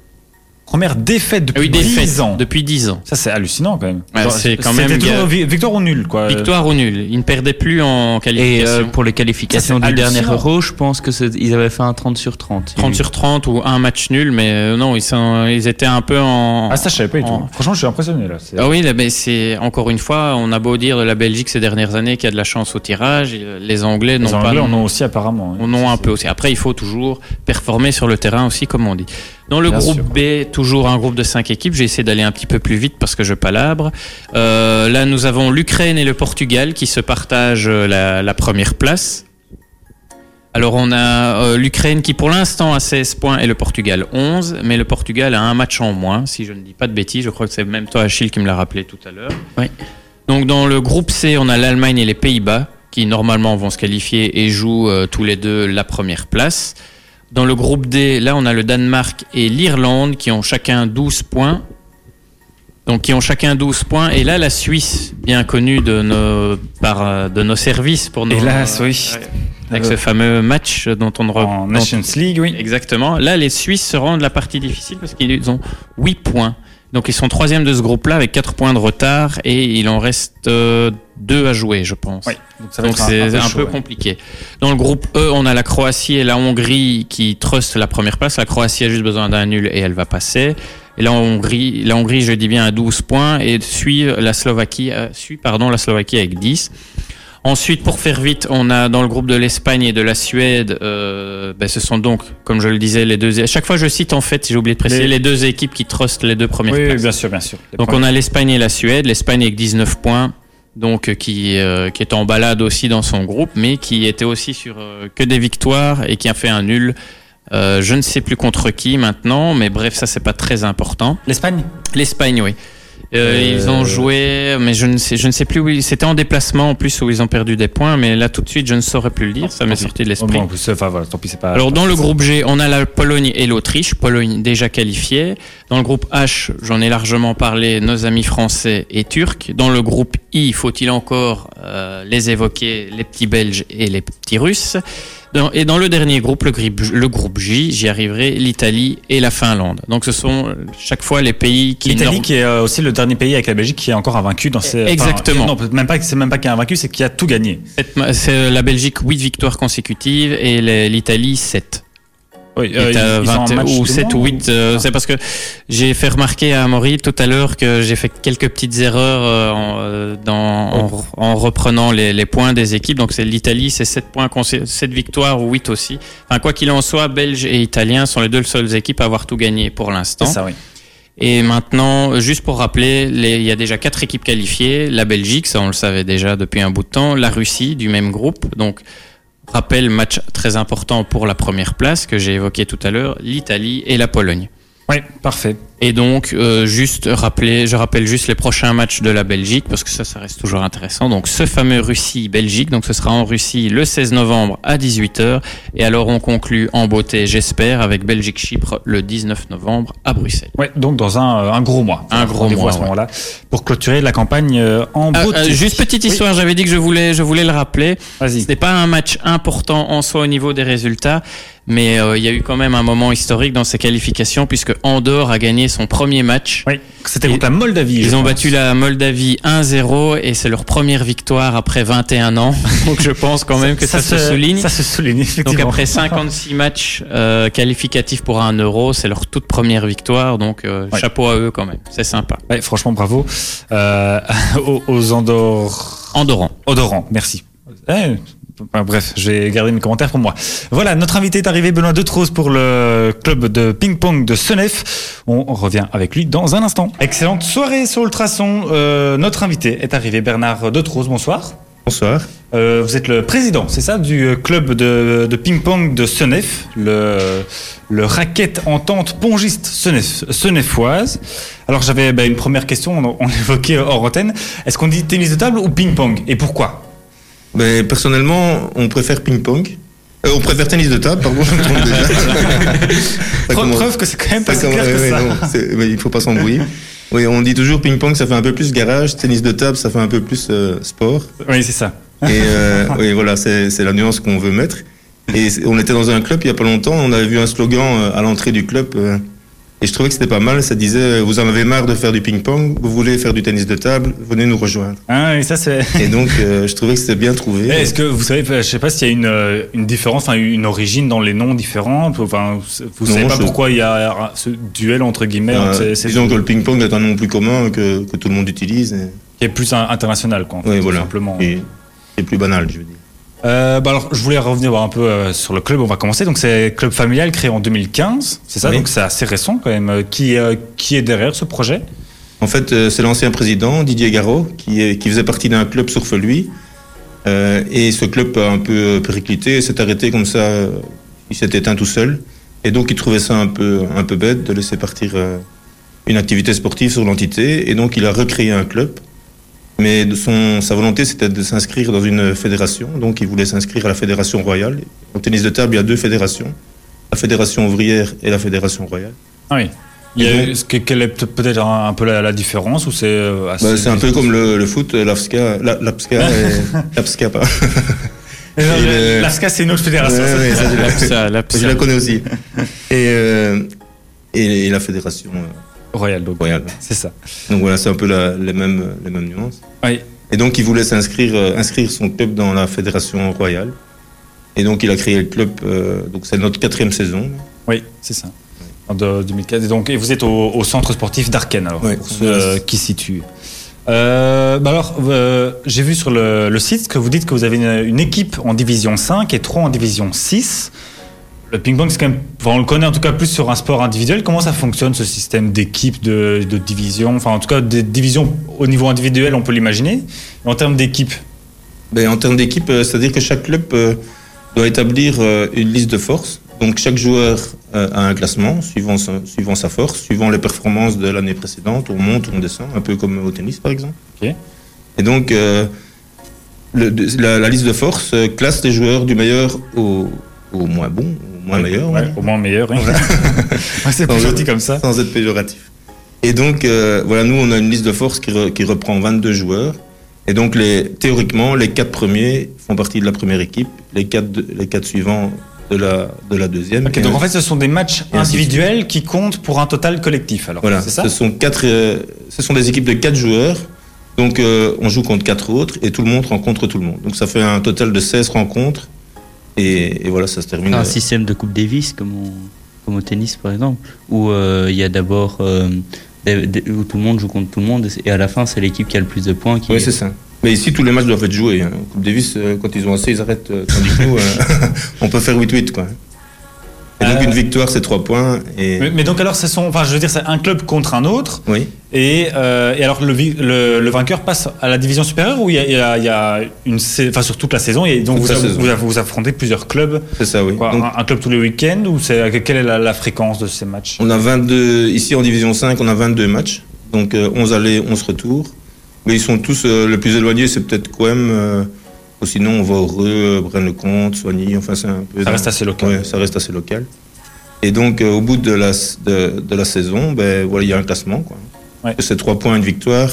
Première défaite Ah depuis oui, 10 défaite ans. depuis 10 ans. Ça, c'est hallucinant quand même. Ouais, c'est quand c'était même- toujours vi- victoire ou nul, quoi. Victoire ou nul. Ils ne perdaient plus en Et qualification. euh, pour les qualifications Ça, c'est du dernier. Euro, je pense que c'est- ils avaient fait un 30 sur 30. 30 sur 30 ou un match nul, mais euh, non, ils, sont, ils étaient un peu en. Ah, ça, je savais pas du tout. en- Franchement, je suis impressionné là. Ah oui, là, mais c'est encore une fois, on a beau dire de la Belgique ces dernières années qu'il y a de la chance au tirage, et, euh, les Anglais les n'ont pas. Anglais en ont aussi apparemment. On en a un peu aussi. Après, il faut toujours performer sur le terrain aussi, comme on dit. Dans le Bien groupe sûr. B, toujours un groupe de cinq équipes. J'ai essayé d'aller un petit peu plus vite parce que je palabre. Euh, là, nous avons l'Ukraine et le Portugal qui se partagent euh, la, la première place. Alors, on a euh, l'Ukraine qui, pour l'instant, a 16 points et le Portugal 11. Mais le Portugal a un match en moins, si je ne dis pas de bêtises. Je crois que c'est même toi, Achille, qui me l'a rappelé tout à l'heure. Oui. Donc, dans le groupe C, on a l'Allemagne et les Pays-Bas qui, normalement, vont se qualifier et jouent euh, tous les deux la première place. Dans le groupe D, là, on a le Danemark et l'Irlande qui ont chacun 12 points. Donc, qui ont chacun 12 points. Et là, la Suisse, bien connue de nos, par, euh, de nos services pour nos. Hélas, oui. Ouais. Avec ce fameux match dont on En Nations League, oui. Exactement. Là, les Suisses se rendent la partie difficile parce qu'ils ont 8 points. Donc, ils sont troisième de ce groupe-là avec 4 points de retard et il en reste 2 à jouer, je pense. Oui. Donc, c'est un, chaud, peu ouais. compliqué. Dans le groupe E, on a la Croatie et la Hongrie qui trustent la première place. La Croatie a juste besoin d'un nul et elle va passer. Et la Hongrie, la Hongrie, je dis bien, à 12 points et suit la Slovaquie, euh, suit pardon la Slovaquie avec 10. Ensuite, pour faire vite, on a dans le groupe de l'Espagne et de la Suède, euh, ben, ce sont donc, comme je le disais, les deux. À chaque fois, je cite en fait, j'ai oublié de préciser, Les- les, deux équipes qui trustent les deux premières Oui, oui, places. bien sûr, bien sûr. Les Donc on a l'Espagne et la Suède. L'Espagne avec 19 points, donc euh, qui euh, qui est en balade aussi dans son groupe, mais qui était aussi sur euh, que des victoires et qui a fait un nul. Euh, je ne sais plus contre qui maintenant, mais bref, ça c'est pas très important. L'Espagne? L'Espagne, oui. Euh, Euh, Ils ont joué, mais je ne sais, je ne sais plus où ils. C'était en déplacement en plus où ils ont perdu des points, mais là tout de suite je ne saurais plus le dire. Ça m'est sorti de l'esprit. enfin, voilà, tant pis, c'est pas. Alors dans le groupe G, on a la Pologne et l'Autriche. Pologne déjà qualifiée. Dans le groupe H, j'en ai largement parlé, nos amis français et turcs. Dans le groupe I, faut-il encore euh, les évoquer, les petits Belges et les petits Russes? Dans- et dans le dernier groupe, le, groupe J, j'y arriverai, l'Italie et la Finlande. Donc ce sont euh, chaque fois les pays qui... L'Italie qui est euh, aussi le dernier pays avec la Belgique qui est encore invaincu dans ces. Exactement. Enfin, non, même pas, c'est même pas qui est invaincu, c'est qui a tout gagné. C'est la Belgique 8 victoires consécutives et l'Italie 7. Oui, qui est à 20 ou 7 ou 8. euh, C'est parce que j'ai fait remarquer à Amaury tout à l'heure que j'ai fait quelques petites erreurs euh, en, euh, dans, en, en reprenant les, les points des équipes. Donc c'est l'Italie, c'est 7 points, 7 victoires ou 8 aussi. Enfin, quoi qu'il en soit, Belges et Italiens sont les deux seules équipes à avoir tout gagné pour l'instant. C'est ça, oui. Et maintenant, juste pour rappeler, les- il y a déjà quatre équipes qualifiées. La Belgique, ça on le savait déjà depuis un bout de temps. La Russie, du même groupe. Donc, rappel, match très important pour la première place que j'ai évoqué tout à l'heure. L'Italie et la Pologne. Oui, parfait. Et donc, euh, juste rappeler, je rappelle juste les prochains matchs de la Belgique, parce que ça, ça reste toujours intéressant. Donc, ce fameux Russie-Belgique, donc ce sera en Russie le 16 novembre à 18h. Et alors, on conclut en beauté, j'espère, avec Belgique-Chypre le 19 novembre à Bruxelles. Ouais, donc dans un, euh, un gros mois. Un gros mois, à ce ouais. moment-là pour clôturer la campagne euh, en Ah, beauté. juste petite histoire, j'avais dit que je voulais, je voulais le rappeler. Vas-y. Ce n'est pas un match important en soi au niveau des résultats, mais il y a eu quand même un moment historique dans ces qualifications puisque Andorre a gagné son premier match. Oui, c'était contre la Moldavie. Ils ont pense. battu la Moldavie 1-0 et c'est leur première victoire après 21 ans. Donc je pense quand même que ça, se, souligne. Ça se souligne, Donc après 56 matchs euh, qualificatifs pour un euro, c'est leur toute première victoire. Donc euh, Ouais. chapeau à eux quand même. C'est sympa. Ouais, franchement, bravo euh, aux, aux Andor... Andorran. Odorants, merci. Eh, Enfin, bref, j'ai gardé mes commentaires pour moi. Voilà, notre invité est arrivé, Benoît Detrose, pour le club de ping-pong de Senef. On revient avec lui dans un instant. Excellente soirée sur Ultrason. Euh, notre invité est arrivé, Bernard Detrose. Bonsoir. Bonsoir. Euh, vous êtes le président, c'est ça, du club de, de ping-pong de Senef, le, le raquette entente pongiste Senef, senefoise. Alors j'avais bah, une première question, on, on évoquait hors antenne. Est-ce qu'on dit tennis de table ou ping-pong? Et pourquoi? Ben, personnellement, on préfère ping-pong. Euh, on préfère tennis de table, pardon, je me trompe déjà. Preuve, commence- que c'est quand même pas ça clair que ça. non, mais il faut pas s'embrouiller. Oui, on dit toujours ping-pong, ça fait un peu plus garage, tennis de table, ça fait un peu plus euh, sport. Oui, c'est ça. Et euh, oui, voilà, c'est la nuance qu'on veut mettre. Et on était dans un club il y a pas longtemps, on avait vu un slogan euh, à l'entrée du club. Et je trouvais que c'était pas mal. Ça disait euh, Vous en avez marre de faire du ping-pong, vous voulez faire du tennis de table, venez nous rejoindre. Hein, et ça, c'est. Et donc, euh, je trouvais que c'était bien trouvé. Eh, Est-ce que vous savez, je sais pas s'il y a une, euh, une différence, une origine dans les noms différents. Enfin, vous Non, savez pas je- pourquoi il y a ce duel entre guillemets, entre ces- ces- disons que le ping-pong est un nom plus commun que, que tout le monde utilise. Et, qui est plus international, quoi. en fait, oui, voilà. Simplement. Et, et plus banal, je veux dire. Euh, bah alors, je voulais revenir un peu euh, sur le club. On va commencer. Donc, c'est club familial créé en 2015. C'est ça? Oui. Donc, c'est assez récent quand même. Euh, Qui, euh, qui est derrière ce projet? En fait, c'est l'ancien président, Didier Garot, qui, est- qui faisait partie d'un club sur lui. Et ce club a un peu périclité, s'est arrêté comme ça, il s'est éteint tout seul. Et donc, il trouvait ça un peu, un peu bête de laisser partir une activité sportive sur l'entité. Et donc, il a recréé un club. Mais de son, sa volonté, c'était de s'inscrire dans une fédération. Donc, il voulait s'inscrire à la fédération royale. En tennis de table, il y a deux fédérations. La fédération ouvrière et la fédération royale. Ah oui. Il y a donc- quelle est peut- peut-être un, un peu la, la différence ou c'est euh, Bah, c'est un peu comme le, le foot, l'APSCA, la- l'APSCA l'APSCA, pas. L'ASCA, c'est une autre fédération. Ouais, ouais, ça, je, la, lapsa. je la connais aussi. Et, euh, et, et la fédération euh, Royal, donc. royale. C'est ça. Donc voilà, c'est un peu la- les, mêmes, les mêmes nuances. Oui. Et donc il voulait s'inscrire, euh, inscrire son club dans la fédération royale. Et donc il a créé le club, euh, donc c'est notre quatrième saison. Oui, c'est ça. En de- 2015. Et donc, et vous êtes au, au centre sportif d'Arken, alors, pour ceux euh, qui situent. Euh, bah alors, euh, j'ai vu sur le, le site que vous dites que vous avez une, une équipe en division 5 et trois en division 6. Le ping-pong, c'est quand même, enfin, on le connaît en tout cas plus sur un sport individuel. Comment ça fonctionne ce système d'équipe, de, de division? Enfin, en tout cas, des divisions au niveau individuel, on peut l'imaginer. En termes d'équipe, Ben, en termes d'équipe, euh, c'est-à-dire que chaque club euh, doit établir euh, une liste de forces. Donc chaque joueur a un classement suivant sa, suivant sa force, suivant les performances de l'année précédente. On monte, on descend, un peu comme au tennis par exemple. Et donc euh, le- la, la liste de forces euh, classe les joueurs du meilleur au, au moins bon, au moins Ouais, meilleur. ouais, au moins meilleur. oui. Ouais, c'est plus Sans- gentil comme ça. Sans être péjoratif. Et donc, euh, voilà, nous, on a une liste de forces qui, re- qui reprend 22 joueurs. Et donc, les, théoriquement, les quatre premiers font partie de la première équipe, les quatre, les quatre suivants de la, de la deuxième. Donc un- en fait, ce sont des matchs individuels qui comptent pour un total collectif. Alors, voilà, c'est ça ce sont, quatre, euh, ce sont des équipes de quatre joueurs. Donc, euh, on joue contre quatre autres et tout le monde rencontre tout le monde. Donc, ça fait un total de 16 rencontres. Et, et voilà, ça se termine. Un euh, système de Coupe Davis, comme, au- comme au tennis par exemple, où euh, il y a d'abord euh, où tout le monde joue contre tout le monde et à la fin c'est l'équipe qui a le plus de points qui. Oui, c'est ça. Mais ici, tous les matchs doivent être joués. Hein. Coupe Davis, quand ils ont assez, ils arrêtent. tandis que nous, on peut faire 8-8. Quoi. Et donc, Euh, une victoire, c'est 3 points. Et... mais, mais donc alors, ce sont, enfin, je veux dire, c'est un club contre un autre. Oui. Et, euh, et alors, le, vi- le, le vainqueur passe à la division supérieure ou il y a, il y a- il y a une, enfin, sur toute la saison. Et donc, vous, saison. vous, affrontez plusieurs clubs. C'est ça, oui. Quoi, Donc, un, un club tous les week-ends ou c'est quelle est la, la fréquence de ces matchs? On a 22, ici en division 5, on a 22 matchs. Donc, euh, 11 allées, 11 retours. Mais ils sont tous, euh, le plus éloigné, c'est peut-être Coem. Euh, ou sinon, on va au Reux, euh, Braine-le-Comte, Soigny. Enfin, c'est un peu. Ça reste assez local. Ouais, ça reste assez local. Et donc, euh, au bout de la, de, de la saison, ben, voilà, il y a un classement. Quoi. Ouais. C'est 3 points, une victoire,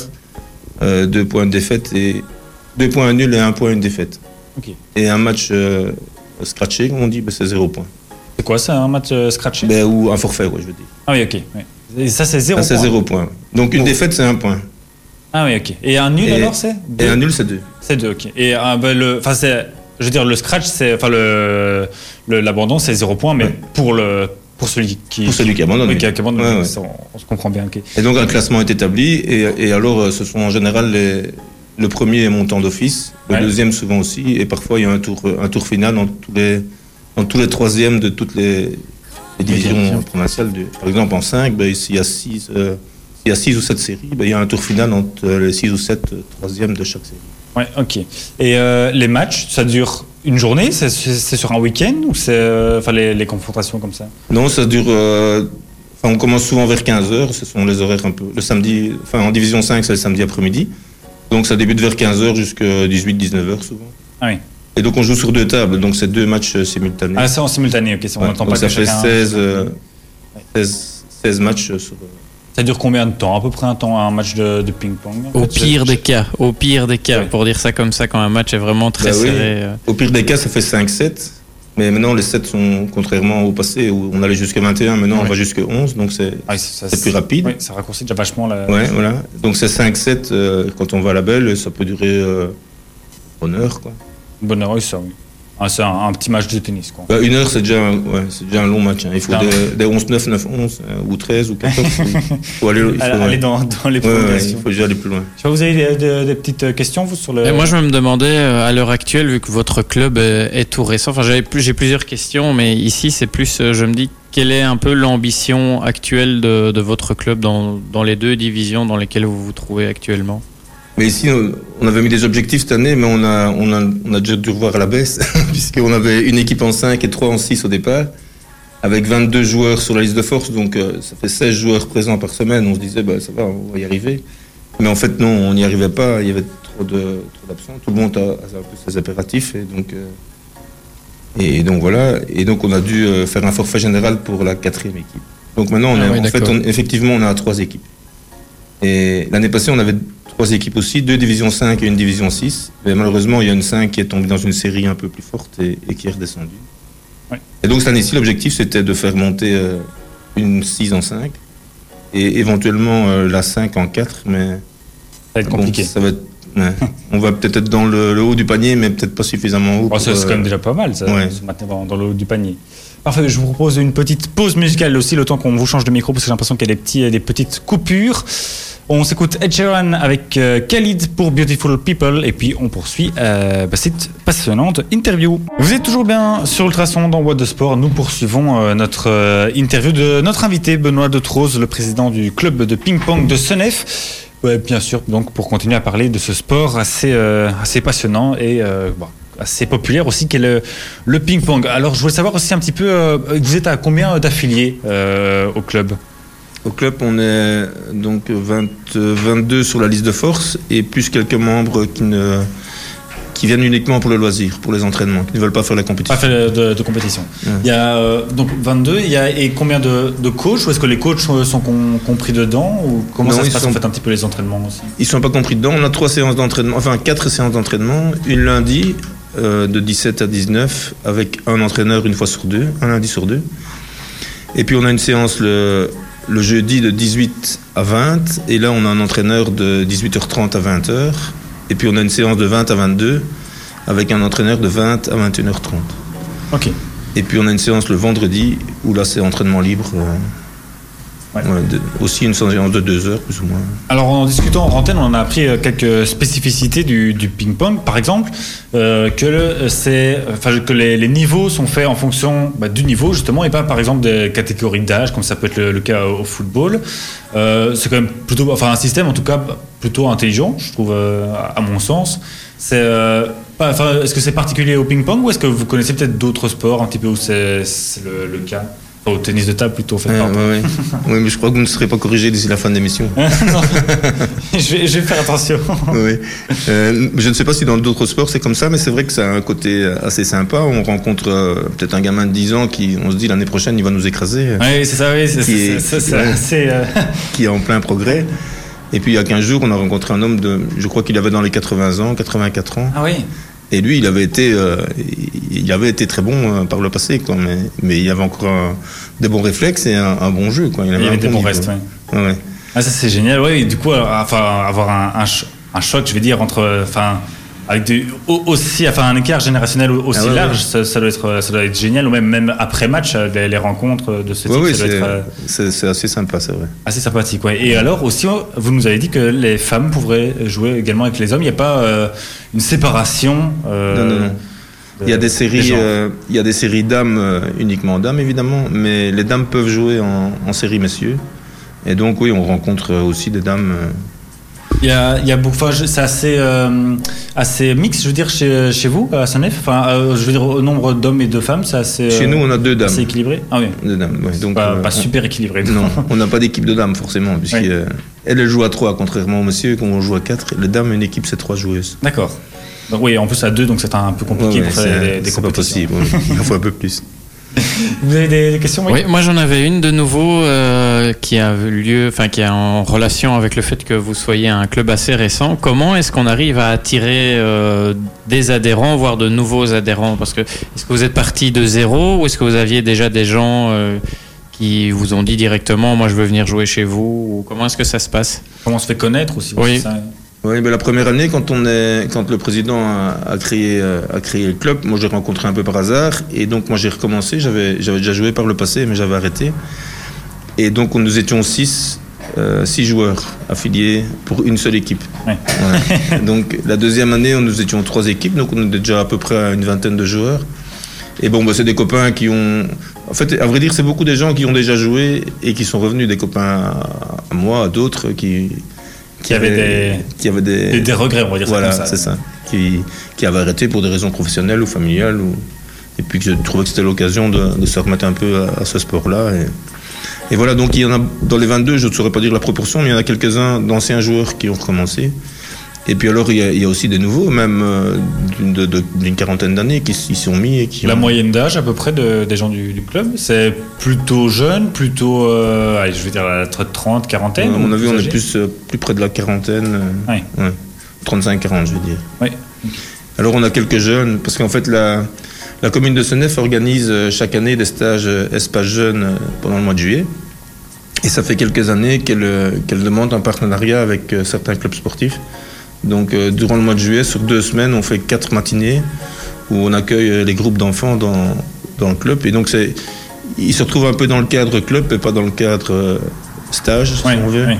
2 points de défaite, et 2 points nuls et 1 point, une défaite. Ok. Et un match euh, scratché, comme on dit, ben, c'est 0 point. C'est quoi, c'est un match euh, scratché Ben, ou un forfait, ouais, je veux dire. Ah oui, ok. ouais. Et ça, c'est zéro. Ça, c'est point. 0 point. ouais. Donc, une Oh. défaite, c'est 1 point. Ah oui, ok. Et un nul Et- alors, c'est Et un nul, c'est 2. C'est deux, ok. Et euh, ben, le, enfin c'est, je veux dire le scratch, c'est, enfin le, le- l'abandon, c'est zéro point, mais Ouais. pour le, pour celui qui, Pour celui qui abandonne. oui, qui, abandonne, Ouais, ouais. ça, on, on se comprend bien. ok. Et donc, un classement est établi. Et, et alors, euh, ce sont en général les, le premier est montant d'office, le Ouais. deuxième souvent aussi, et parfois il y a un tour, un tour final dans tous les, dans tous les troisièmes de toutes les, les divisions divisions. provinciales. du- par exemple, en 5, ben, s'il y a 6 il y a six ou 7 séries, ben, il y a un tour final entre euh, les 6 ou 7 troisièmes de chaque série. Ouais, ok. Et euh, les matchs, ça dure une journée? C'est sur un week-end ou c'est euh, enfin les, les confrontations comme ça? Non, ça dure. euh, on commence souvent vers 15h, ce sont les horaires un peu. Le samedi, enfin en division 5, c'est le samedi après-midi. Donc ça débute vers 15h jusqu'à 18-19h souvent. Ah oui. Et donc on joue sur deux tables, donc c'est deux matchs euh, simultanés. Ah, c'est en simultané, ok. On Ouais, n'entend pas ça que fait chacun- 16, euh, 16, 16 matchs euh, sur. Ça dure combien de temps? À peu près un temps, un match de, de ping-pong? Au pire des cas, au pire des cas, Ouais. pour dire ça comme ça, quand un match est vraiment très Bah serré. Au pire des cas, ça fait 5-7. Mais maintenant, les 7 sont, contrairement au passé, où on allait jusqu'à 21, maintenant on va jusqu'à 11, donc c'est Ah plus rapide. Ça raccourcit déjà vachement la. Ouais, voilà. Donc c'est 5-7 euh, quand on va à la belle, ça peut durer euh, une heure, quoi. Bonne heure, oui, ça, oui. Ah, c'est un, un petit match de tennis, quoi. Bah, une heure, c'est déjà, un- ouais, c'est déjà un long match. hein. Il faut des, des 11-9, 9-11, euh, ou 13, ou 14. Il faut aller, il faut, Aller ouais. dans, dans les Ouais, ouais, prolongations. il faut déjà aller plus loin. Vois, vous avez des, des- des petites euh, questions, vous, sur le. Et moi, je me demandais, euh, à l'heure actuelle, vu que votre club est tout récent, enfin, j'avais plus, j'ai plusieurs questions, mais ici, c'est plus, euh, je me dis, quelle est un peu l'ambition actuelle de, de votre club dans, dans les deux divisions dans lesquelles vous vous trouvez actuellement? Mais ici, on- avait mis des objectifs cette année, mais on a, on a, on a déjà dû revoir à la baisse, puisqu'on avait une équipe en 5 et 3 en 6 au départ, avec 22 joueurs sur la liste de force, donc euh, ça fait 16 joueurs présents par semaine. On se disait, bah, ça va, on va y arriver. Mais en fait, non, on n'y arrivait pas, il y avait trop de trop d'absents. Tout le monde a, a un peu ses impératifs, et donc, euh, et donc voilà. Et donc, on a dû euh, faire un forfait général pour la quatrième équipe. Donc maintenant, on Ah est, oui, en fait, d'accord. on- effectivement, on a trois équipes. Et l'année passée, on avait trois équipes aussi, deux divisions 5 et une division 6. Mais malheureusement, il y a une 5 qui est tombée dans une série un peu plus forte et, et qui est redescendue. Ouais. Et donc cette année-ci, l'objectif, c'était de faire monter euh, une 6 en 5 et éventuellement euh, la 5 en 4. Mais Ça va être bon, compliqué. ça va être- ouais. on va peut-être être dans le, le haut du panier, mais peut-être pas suffisamment haut. Oh, c'est euh, quand même déjà pas mal, ça, ouais. se maintenir dans, dans le haut du panier. Parfait, je vous propose une petite pause musicale aussi, le temps qu'on vous change de micro, parce que j'ai l'impression qu'il y a des, petites coupures. On s'écoute Ed Sheeran avec euh, Khalid pour Beautiful People, et puis on poursuit euh, bah, cette passionnante interview. Vous êtes toujours bien sur Ultrason dans What de Sport. Nous poursuivons euh, notre euh, interview de notre invité Benoît de le président du club de ping-pong de Senef. Ouais, bien sûr, donc pour continuer à parler de ce sport assez, assez passionnant et bon, assez populaire aussi qu'est le, le ping-pong. Alors je voulais savoir aussi un petit peu, euh, vous êtes à combien d'affiliés euh, au club? Au club, on est donc 20, euh, 22 sur la liste de force et plus quelques membres qui ne qui viennent uniquement pour le loisir, pour les entraînements, qui ne veulent pas faire la compétition. Pas fait de, de compétition. Ouais. Il y a euh, donc 22, il y a, et combien de, de coachs? Ou est-ce que les coachs sont, sont com- compris dedans? Ou comment Non, ça se ils passe sont- en fait un petit peu les entraînements aussi? Ils sont pas compris dedans. On a trois séances d'entraînement, enfin quatre séances d'entraînement, une lundi euh, de 17 à 19 avec un entraîneur une fois sur deux, un lundi sur deux. Et puis on a une séance le, le jeudi de 18 à 20 et là on a un entraîneur de 18h30 à 20h. Et puis on a une séance de 20 à 22 avec un entraîneur de 20 à 21h30. Ok. Et puis on a une séance le vendredi où là c'est entraînement libre. euh, Ouais. aussi une séance de 2 heures plus ou moins. Alors en discutant en antenne, on a appris euh, quelques spécificités du, ping-pong. Par exemple, euh, que, le- c'est, enfin, que les, niveaux sont faits en fonction bah, du niveau justement et pas par exemple des catégories d'âge comme ça peut être le, cas au football. Euh, c'est quand même plutôt, enfin un système en tout cas plutôt intelligent, je trouve euh, à mon sens. Euh, est-ce que c'est particulier au ping-pong ou est-ce que vous connaissez peut-être d'autres sports un petit peu où c'est, le cas? Enfin, Au tennis de table plutôt, en fait. Ouais, oui, mais je crois que vous ne serez pas corrigé d'ici la fin de l'émission. Je, vais, je vais faire attention. Oui. Euh, je ne sais pas si dans d'autres sports c'est comme ça, mais c'est vrai que ça a un côté assez sympa. On rencontre euh, peut-être un gamin de 10 ans qui, on se dit l'année prochaine, il va nous écraser, Oui, c'est ça, oui, c'est, euh, qui est en plein progrès. Et puis il y a 15 jours, on a rencontré un homme de, je crois qu'il avait dans les 80 ans, 84 ans. Ah oui. Et lui, il avait été, euh, il avait été très bon euh, par le passé, quoi. Mais, mais il avait encore un- des bons réflexes et un, un bon jeu, quoi. Il avait des bon bons restes, oui. Ouais, ouais. Ah, ça c'est génial, oui. Du coup, enfin, avoir un, un choc, je vais dire, entre, enfin, avec des, aussi, enfin un écart générationnel aussi Ah ouais, large, ouais. Ça, ça doit être, ça doit être génial. Ou même, même après match, euh, les, rencontres de ce type, Oui, oui, ça doit c'est être euh, c'est- assez sympa, c'est vrai. assez sympathique. Ouais. Et alors aussi, euh, vous nous avez dit que les femmes pourraient jouer également avec les hommes. Il n'y a pas euh, une séparation. euh, Non, non, non. de- Il y a des séries, euh, il y a des séries dames uniquement dames évidemment, mais les dames peuvent jouer en, en série messieurs. Et donc oui, on rencontre aussi des dames. Il y a, il y a beaucoup, enfin, c'est assez, euh, assez mix, je veux dire, chez, chez vous, à Saint-Nef. Enfin, euh, je veux dire, au nombre d'hommes et de femmes, c'est assez. Chez nous, on a deux dames. assez équilibré. Ah oui. Deux dames, ouais. Donc pas, euh, pas super équilibré. Non, on n'a pas d'équipe de dames forcément, puisque Oui. euh, joue à trois, contrairement aux messieurs, quand on joue à quatre. Les dames, une équipe, c'est trois joueuses. D'accord. Oui, en plus à deux, donc c'est un peu compliqué Ouais, pour faire c'est des, des c'est pas possible. Il en faut un peu plus. Vous avez des, des questions Oui, moi j'en avais une de nouveau euh, qui a eu lieu, enfin qui est en relation avec le fait que vous soyez un club assez récent. Comment est-ce qu'on arrive à attirer euh, des adhérents, voire de nouveaux adhérents? Parce que est-ce que vous êtes parti de zéro ou est-ce que vous aviez déjà des gens euh, qui vous ont dit directement, moi je veux venir jouer chez vous ou comment est-ce que ça se passe? Comment on se fait connaître aussi Oui. ça Oui, mais la première année, quand, on est, quand le président a, a créé, euh, a créé le club, moi j'ai rencontré un peu par hasard. Et donc moi j'ai recommencé. J'avais j'avais déjà joué par le passé, mais j'avais arrêté. Et donc nous étions six, euh, six joueurs affiliés pour une seule équipe. Ouais. Donc la deuxième année, nous étions trois équipes, donc on était déjà à peu près à une vingtaine de joueurs. Et bon, bah, c'est des copains qui ont. En fait, à vrai dire, c'est beaucoup des gens qui ont déjà joué et qui sont revenus, des copains à moi, à d'autres qui. Qui avaient des- qui avaient des, des, des regrets, on va dire voilà, ça comme ça. c'est ça. Qui, qui avait arrêté pour des raisons professionnelles ou familiales. Ou... Et puis que je trouvais que c'était l'occasion de, de se remettre un peu à, à ce sport-là. Et, et voilà, donc il y en a dans les 22, je ne saurais pas dire la proportion, mais il y en a quelques-uns d'anciens joueurs qui ont recommencé. Et puis alors, il y a, il y a aussi des nouveaux, même euh, d'une quarantaine d'années, qui s'y sont mis et qui La ont- moyenne d'âge à peu près de- des gens du, du club, c'est plutôt jeune, plutôt, euh, allez, je vais dire entre 30, quarantaine. à mon avis, on est plus, euh, plus près de la quarantaine. euh, Ouais. ouais. 35-40, je veux dire. Oui. Alors on a quelques jeunes, parce qu'en fait la, la commune de Senef organise chaque année des stages espace jeunes pendant le mois de juillet. Et ça fait quelques années qu'elle qu'elle demande un partenariat avec certains clubs sportifs. Donc euh, durant le mois de juillet, sur deux semaines, on fait quatre matinées où on accueille euh, les groupes d'enfants dans, dans le club. Et donc c'est, ils se retrouvent un peu dans le cadre club et pas dans le cadre euh, stage, si Oui, on veut. oui.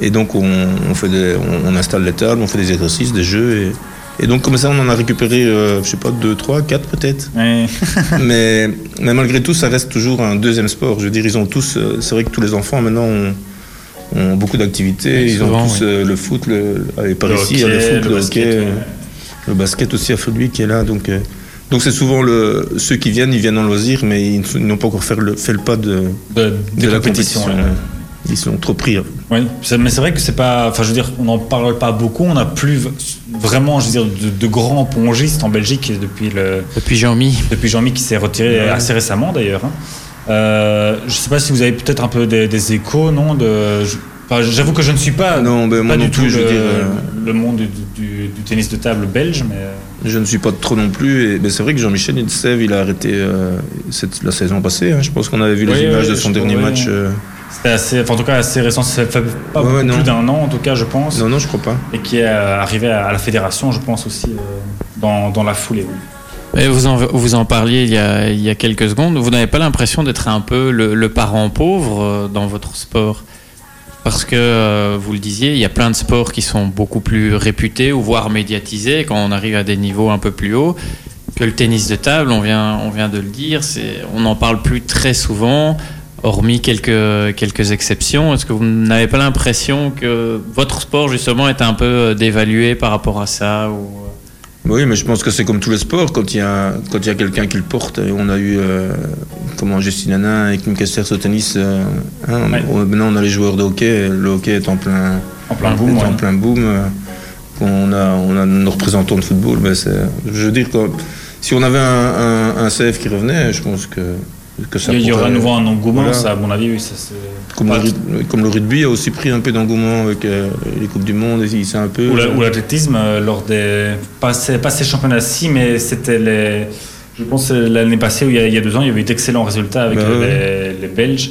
Et donc on, on fait des, on, on installe les tables, on fait des exercices, des jeux. Et, et donc comme ça on en a récupéré, euh, je sais pas, deux, trois, quatre peut-être. Oui. mais, mais malgré tout ça reste toujours un deuxième sport. Je veux dire, ils ont tous, c'est vrai que tous les enfants maintenant ont, ont beaucoup d'activités. Oui, ils souvent, ont tous oui. euh, le foot, le, allez, par Le ici, il y a le hockey, foot, le le, basket, hockey, ouais. euh, le basket aussi à Fulby qui est là. Donc euh, donc c'est souvent le, ceux qui viennent, ils viennent en loisir, mais ils n'ont pas encore fait le, fait le pas de, De, la compétition. ouais. Ils sont trop pris. Oui, c'est- mais c'est vrai que c'est pas. Enfin, je veux dire, on n'en parle pas beaucoup. On n'a plus vraiment, je veux dire, de, de grands pongistes en Belgique depuis le Depuis Jean-Mi. depuis Jean-Mi qui s'est retiré Ouais. assez récemment d'ailleurs. hein. Euh, je sais pas si vous avez peut-être un peu des, des échos, non de, je- enfin, J'avoue que je ne suis pas, Non, ben, pas du tout le, dire, euh, le monde du, du- du tennis de table belge, mais euh, Je ne suis pas trop non plus. Et, mais c'est vrai que Jean-Michel Ilsev, il a arrêté euh, cette, la saison passée. hein. Je pense qu'on avait vu les Oui, images oui, de son dernier crois, match. euh, c'était assez, enfin, en tout cas assez récent. Ça fait pas Ouais, plus d'un an en tout cas, je pense, Non, non, je crois pas. et qui est arrivé à, à la fédération, je pense aussi dans, dans la foulée. oui. Et vous en, vous en parliez il y, a, il y a quelques secondes. Vous n'avez pas l'impression d'être un peu le, parent pauvre euh, dans votre sport? Parce que, euh, vous le disiez, il y a plein de sports qui sont beaucoup plus réputés ou voire médiatisés quand on arrive à des niveaux un peu plus hauts. Que le tennis de table, on vient, on vient de le dire, on n'en parle plus très souvent, hormis quelques, quelques exceptions. Est-ce que vous n'avez pas l'impression que votre sport, justement, est un peu euh, dévalué par rapport à ça ou... Oui, mais je pense que c'est comme tous les sports. Quand il y a, quand il y a quelqu'un qui le porte, et on a eu euh, comment, Justine Hanin et Kim Kessler au tennis. euh, hein, Ouais. on- maintenant, on a les joueurs de hockey. Le hockey est en plein, En plein boom. en plein boom. euh, On a, on a nos représentants de football. Je veux dire, que si on avait un, un, un CF qui revenait, je pense que, que ça Il y aura à nouveau un engouement, Voilà. ça, à mon avis, oui. Ça, c'est- Comme, pas- le, comme le rugby a aussi pris un peu d'engouement avec euh, les Coupes du Monde, et c'est un peu. Ou la- ou l'athlétisme, euh, lors des. Pas ces, pas ces championnats-ci, mais c'était les. Je pense l'année passée, ou il y, a, il y a deux ans, il y avait eu d'excellents résultats avec Bah ouais. les, les Belges.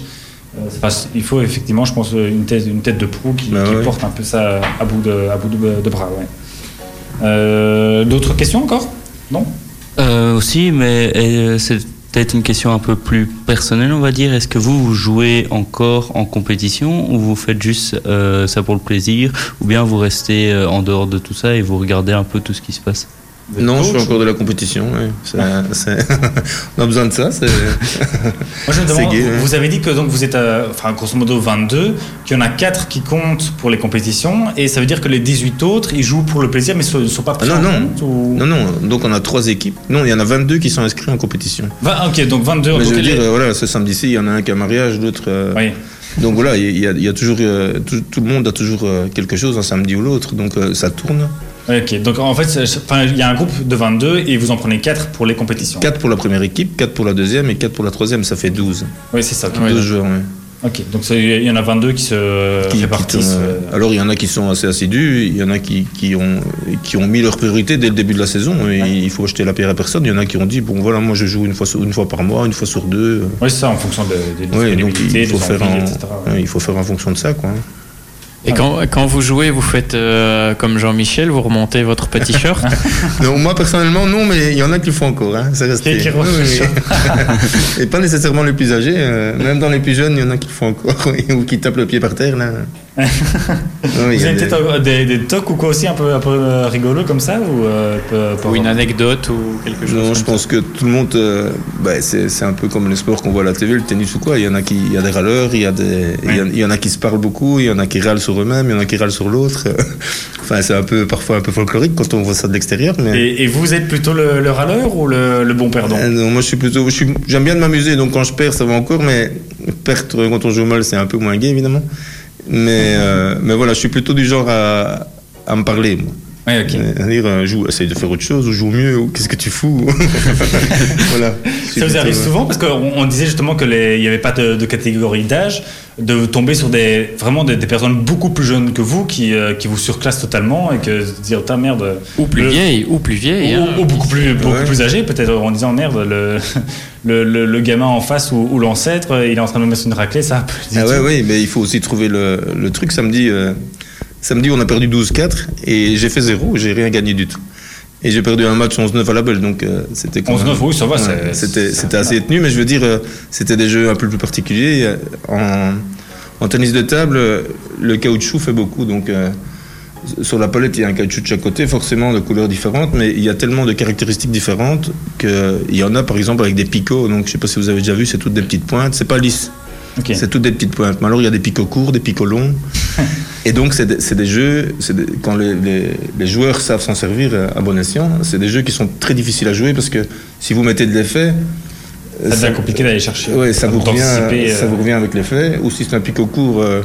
Euh, il faut effectivement, je pense, une tête, une tête de proue qui, Bah qui ouais. porte un peu ça à bout de, à bout de, de bras. Ouais. Euh, D'autres questions encore? Non? Euh, aussi, mais euh, c'est peut-être une question un peu plus personnelle, on va dire. Est-ce que vous, vous jouez encore en compétition ou vous faites juste euh, ça pour le plaisir ou bien vous restez euh, en dehors de tout ça et vous regardez un peu tout ce qui se passe? Non, je fais encore de la compétition. Ça- on a besoin de ça. c'est- Moi, je me C'est demande, gay, hein. vous avez dit que donc vous êtes, euh, enfin, grosso modo 22, qu'il y en a 4 qui comptent pour les compétitions, et ça veut dire que les 18 autres, ils jouent pour le plaisir, mais ne sont pas pris Ah non, non. compte ou... Non, non. Donc on a trois équipes. Non, il y en a 22 qui sont inscrits en compétition. Vingt- ok, donc 22. Mais donc je veux dire, euh, voilà, ce samedi-ci, il y en a un qui a un mariage, l'autre. euh, Oui. Donc voilà, il y, a, il y a toujours, euh, tout, tout le monde a toujours euh, quelque chose un samedi ou l'autre, donc euh, ça tourne. Oui, ok, donc en fait, il y a un groupe de 22 et vous en prenez 4 pour les compétitions. 4 pour la première équipe, 4 pour la deuxième et 4 pour la troisième, ça fait 12. Oui, c'est ça. ok. 12 joueurs, ouais. Ok, donc il y en a 22 qui se Qui- répartissent. euh, Alors il y en a qui sont assez assidus, il y en a qui, qui, ont, qui ont mis leur priorité dès le début de la saison, et il faut jeter la pierre à personne. Il y en a qui ont dit, bon voilà, moi je joue une fois, une fois par mois, une fois sur deux. Oui, c'est ça, en fonction de, des Ouais, donc disponibilités, il faut, faire ouais, il faut faire en fonction de ça. Quoi. Et quand, quand vous jouez, vous faites euh, comme Jean-Michel, vous remontez votre petit shirt. Non, moi personnellement, non, mais il y en a qui le font encore. Hein, ça reste Qui- qui Oui, oui, oui. Et pas nécessairement les plus âgés, euh, même dans les plus jeunes, il y en a qui le font encore, ou qui tapent le pied par terre. Là. Vous y a avez des- peut-être euh, des, des tocs ou quoi aussi un peu, un peu euh, rigolo comme ça ou euh, peu- peu- ou une anecdote ou quelque chose. Non, je ça. pense que tout le monde, euh, bah, c'est un peu comme les sports qu'on voit à la TV, le tennis ou quoi. Il y en a qui, il y a des râleurs, il y a des, il y a- il y en a qui se parlent beaucoup, il y en a qui râlent sur eux-mêmes, il y en a qui râlent sur l'autre. enfin, c'est un peu parfois un peu folklorique quand on voit ça de l'extérieur, mais. Et, et vous êtes plutôt le, le râleur ou le, le bon perdant? Euh, non, moi je suis plutôt, j'aime bien de m'amuser, donc quand je perds ça va encore, mais perdre quand on joue mal c'est un peu moins gai évidemment. Mais, euh, mais voilà, je suis plutôt du genre à, à me parler. Moi. Oui, ok. Euh, dire, euh, joue, essaye de faire autre chose, ou joue mieux, ou qu'est-ce que tu fous Voilà. Ça vous arrive souvent parce qu'on on disait justement qu'il n'y avait pas de, de catégorie d'âge, de tomber sur des, vraiment des, des personnes beaucoup plus jeunes que vous qui, euh, qui vous surclassent totalement et que se dire, ta merde. Ou plus le- vieille, ou plus vieille. hein. Ou, ou beaucoup plus, beaucoup Ouais. plus âgé, peut-être en disant merde, le, le, le, le gamin en face ou, ou l'ancêtre, il est en train de me mettre une raclée, ça peut Ah ouais, ouais, mais il faut aussi trouver le, le truc. Samedi, euh, samedi, on a perdu 12-4 et j'ai fait zéro, j'ai rien gagné du tout. Et j'ai perdu un match 11-9 à la belle, donc euh, c'était quand 11-9, même- oui, ça va, Ouais, C'était assez tenu, mais je veux dire, euh, c'était des jeux un peu plus particuliers. Euh, En, en tennis de table, euh, le caoutchouc fait beaucoup, donc euh, sur la palette, il y a un caoutchouc de chaque côté, forcément de couleurs différentes, mais il y a tellement de caractéristiques différentes qu'il y en a par exemple avec des picots, donc je sais pas si vous avez déjà vu, c'est toutes des petites pointes, c'est pas lisse. C'est toutes des petites pointes. Mais alors, il y a des picots courts, des picots longs. Et donc, c'est des, jeux, des- quand les, les- les joueurs savent s'en servir euh, à bon escient, c'est des jeux qui sont très difficiles à jouer parce que si vous mettez de l'effet. euh, Ça devient compliqué d'aller chercher. Ouais, ça vous, revient, euh, ça vous revient avec l'effet. Ou si c'est un picot court, euh,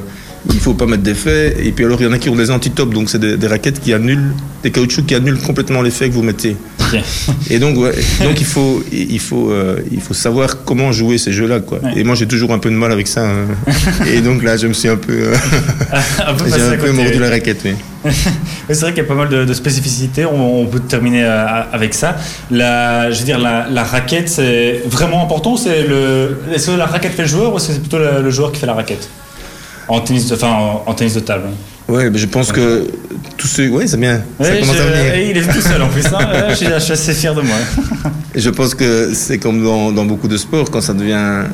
il faut pas mettre d'effet. Et puis alors, il y en a qui ont des antitopes, donc c'est des, des raquettes qui annulent, des caoutchoucs qui annulent complètement l'effet que vous mettez. Et donc, ouais, donc il, faut, il, faut, euh, il faut savoir comment jouer ces jeux-là. Quoi. Ouais. Et moi, j'ai toujours un peu de mal avec ça. hein. Et donc là, je me suis un peu, euh, un peu j'ai à un peu mordu la raquette. Oui, c'est vrai qu'il y a pas mal de, de spécificités. On, on peut terminer euh, avec ça. La, je veux dire, la, la raquette, c'est vraiment important. C'est le, est-ce que la raquette fait le joueur ou c'est plutôt le, le joueur qui fait la raquette? En tennis, de, enfin, en, en tennis de table. Ouais, mais je pense que tous ceux. Oui, c'est bien. ça commence je- à venir. et il est tout seul en plus. hein. Je, suis, je suis assez fier de moi. Je pense que c'est comme dans, dans beaucoup de sports, quand ça devient.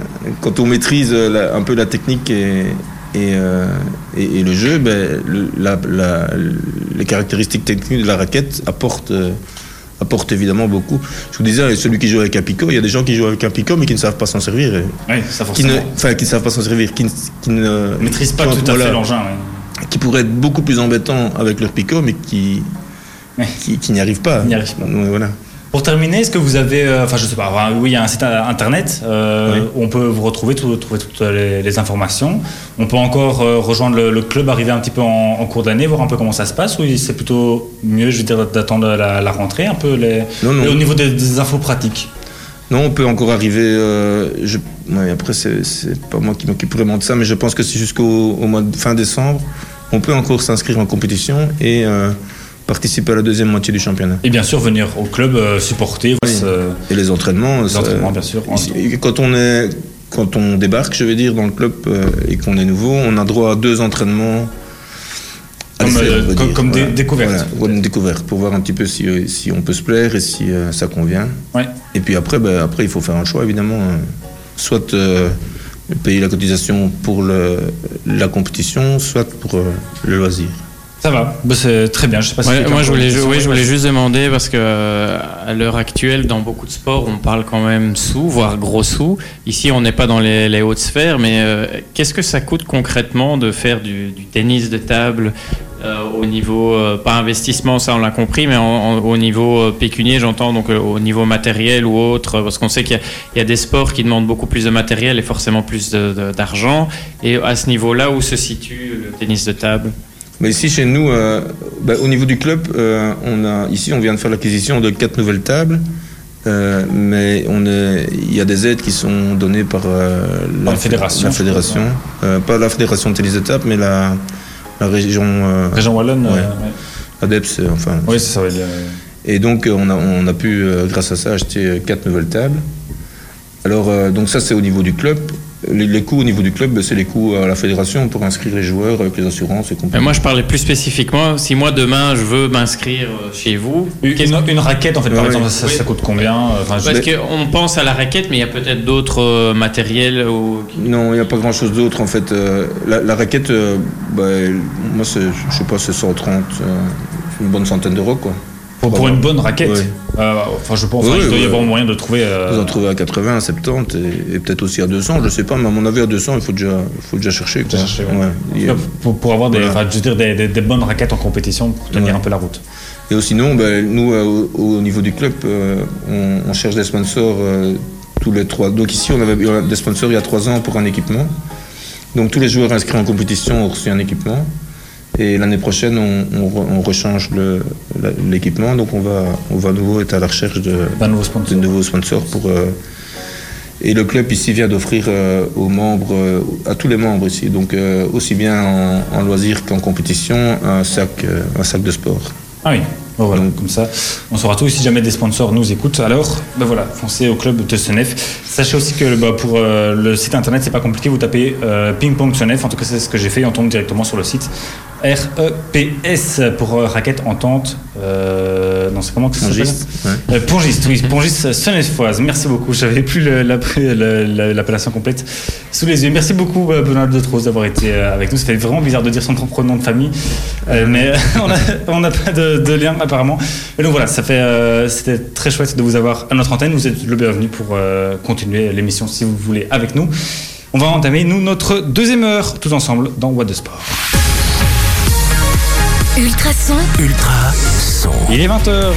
Quand on maîtrise la- un peu la technique et. Et, euh, et, et le jeu, ben, le- la- la- les caractéristiques techniques de la raquette apportent, euh, évidemment beaucoup. Je vous disais, celui qui joue avec un picot, il y a des gens qui jouent avec un picot mais qui ne savent pas s'en servir. Oui, ça Qui ne, forcément. enfin, qui ne savent pas s'en servir, qui, ne- qui ne Ils maîtrisent pas tout à voilà, fait l'engin. ouais. Qui pourraient être beaucoup plus embêtants avec leur picot, mais qui, Ouais. qui, qui n'y arrivent pas. N'y arrivent pas. Ouais, voilà. Pour terminer, est-ce que vous avez, euh, enfin je sais pas, enfin, oui, il y a un site euh, internet euh, Oui. où on peut vous retrouver, tout- trouver toutes les, les informations. On peut encore euh, rejoindre le, le club, arriver un petit peu en, en cours d'année, voir un peu comment ça se passe, ou c'est plutôt mieux, je veux dire, d'attendre la, la rentrée, un peu les, Non, non. au niveau des, des infos pratiques? Non, on peut encore arriver. euh, je, ouais, après, c'est pas moi qui m'occupe vraiment de ça, mais je pense que c'est jusqu'au au mois de fin décembre. On peut encore s'inscrire en compétition et euh, participer à la deuxième moitié du championnat. Et bien sûr, venir au club euh, supporter, Oui. Et les entraînements. les entraînements, bien sûr. ici, Quand on est, quand on débarque, je veux dire, dans le club et qu'on est nouveau, on a droit à deux entraînements comme, euh, comme, dire. comme des Voilà. découvertes. Voilà, voilà, une découverte pour voir un petit peu si, euh, si on peut se plaire et si euh, ça convient. Ouais. Et puis après, ben, après, il faut faire un choix évidemment. hein. Soit euh, payer la cotisation pour le, la compétition, soit pour le loisir. Ça va, Bah, c'est très bien. Je sais pas si Ouais, moi, je voulais, oui, je juste demander parce que euh, à l'heure actuelle, dans beaucoup de sports, on parle quand même sous, voire gros sous. Ici, on n'est pas dans les, les hautes sphères, mais euh, qu'est-ce que ça coûte concrètement de faire du, du tennis de table euh, au niveau, pas investissement, ça on l'a compris, mais en- en- au niveau pécunier, j'entends, donc au niveau matériel ou autre, parce qu'on sait qu'il y, a- il y a des sports qui demandent beaucoup plus de matériel et forcément plus de- de- d'argent. Et à ce niveau-là, où se situe le tennis de table? Mais ici, chez nous, euh, ben, au niveau du club, euh, on a, ici, on vient de faire l'acquisition de quatre nouvelles tables. Euh, mais on est, il y a des aides qui sont données par Par la fédération, la je fédération. Pas la fédération de table, mais la, la région Région Wallonne. Ouais. ouais. ADEPS. Enfin, Oui, c'est ça. Et donc, on a, on a pu, grâce à ça, acheter quatre nouvelles tables. Alors, donc ça, c'est au niveau du club. Les, les coûts au niveau du club, c'est les coûts à la fédération pour inscrire les joueurs avec les assurances et Mais compagnie. moi, je parlais plus spécifiquement. Si moi demain je veux m'inscrire euh, chez vous, Une, raquette, en fait, par exemple, ça, Oui. ça coûte combien Enfin, je- parce qu'on pense à la raquette, mais il y a peut-être d'autres euh, matériels. Ou... Non, il n'y a pas grand-chose d'autre en fait. Euh, la, la raquette, euh, ben, moi, c'est, je sais pas, c'est 130, euh, une bonne centaine d'euros quoi. Pour, pour une bonne raquette. Ouais. euh, enfin, je pense Ouais, qu'il doit y avoir moyen de trouver. euh, Vous en trouvez à 80, à 70 et, et peut-être aussi à 200, je sais pas, mais à mon avis à 200, il faut déjà, faut déjà chercher. Quoi. pour, pour avoir des, Voilà. enfin, je veux dire, des, des- des bonnes raquettes en compétition pour tenir un peu la route. Et sinon, ben, nous, euh, au, au niveau du club, euh, on, on cherche des sponsors euh, tous les trois. Donc ici, on avait des sponsors il y a trois ans pour un équipement. Donc tous les joueurs inscrits en compétition ont reçu un équipement. Et l'année prochaine, on, on on rechange l'équipement. Donc on va, on va à nouveau être à la recherche de, nouveau nouveaux sponsors pour. euh, et le club ici vient d'offrir euh, aux membres, euh, à tous les membres ici, donc euh, aussi bien en, en loisir qu'en compétition, un sac, un sac de sport. Ah oui. Bon, voilà, Donc- comme ça, on saura tout. Si jamais des sponsors nous écoutent, alors, ben voilà, foncez au club de Senef. Sachez aussi que bah, pour le site internet, c'est pas compliqué. Vous tapez ping pong Senef. En tout cas, c'est ce que j'ai fait. On tombe directement sur le site. R-E-P-S pour euh, raquette entente. Euh, non, c'est comment que ça Pongiste, ouais. Euh, Pongiste, oui, Pongiste Senefoise. Merci beaucoup. J'avais plus l'appellation complète sous les yeux. Merci beaucoup, euh, Benoît de Trose, d'avoir été euh, avec nous. Ça fait vraiment bizarre de dire son propre nom de famille, Euh, mais on n'a pas de, de lien apparemment. Et donc voilà, ça fait, euh, c'était très chouette de vous avoir à notre antenne. Vous êtes le bienvenu pour euh, continuer l'émission si vous voulez avec nous. On va entamer, nous, notre deuxième heure, tous ensemble, dans What the Sport. Ultrason, Ultra son. Il est 20h.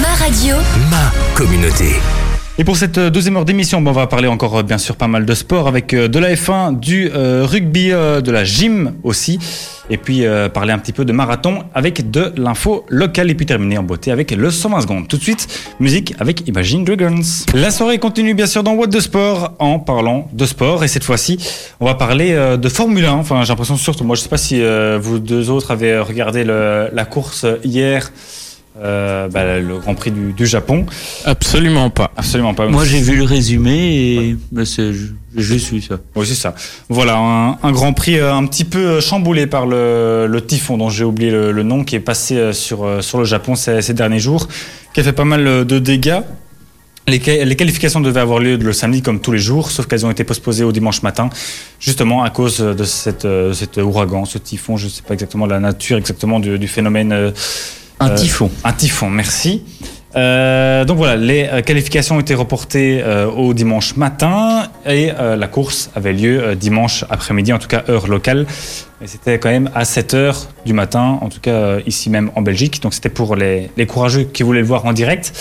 ma radio, Ma communauté. Et pour cette euh, deuxième heure d'émission, bon, on va parler encore euh, bien sûr pas mal de sport avec euh, de la F1, du rugby, de la gym aussi, et puis parler un petit peu de marathon avec de l'info locale et puis terminer en beauté avec le 120 secondes. Tout de suite, musique avec Imagine Dragons. La soirée continue bien sûr dans What de Sport en parlant de sport et cette fois-ci, on va parler de Formule 1. Enfin, j'ai l'impression surtout, moi je sais pas si vous deux autres avez regardé la course hier. Euh, bah, le Grand Prix du, du Japon. Absolument pas. Absolument pas. Moi, j'ai vu le résumé et bah, c'est- j'ai juste vu ça. Oui, c'est ça. Voilà, un, un Grand Prix euh, un petit peu euh, chamboulé par le, le typhon dont j'ai oublié le, le nom, qui est passé sur, sur le Japon ces, ces derniers jours, qui a fait pas mal de dégâts. Les, qua- les qualifications devaient avoir lieu le samedi comme tous les jours, sauf qu'elles ont été postposées au dimanche matin, justement à cause de cette, cet ouragan, ce typhon. Je ne sais pas exactement la nature exactement du, du phénomène. euh, Un euh, typhon. Un typhon, merci. Euh, donc voilà, les euh, qualifications ont été reportées euh, au dimanche matin et la course avait lieu dimanche après-midi, en tout cas heure locale. Et c'était quand même à 7 heures du matin, en tout cas ici même en Belgique. Donc c'était pour les, les courageux qui voulaient le voir en direct.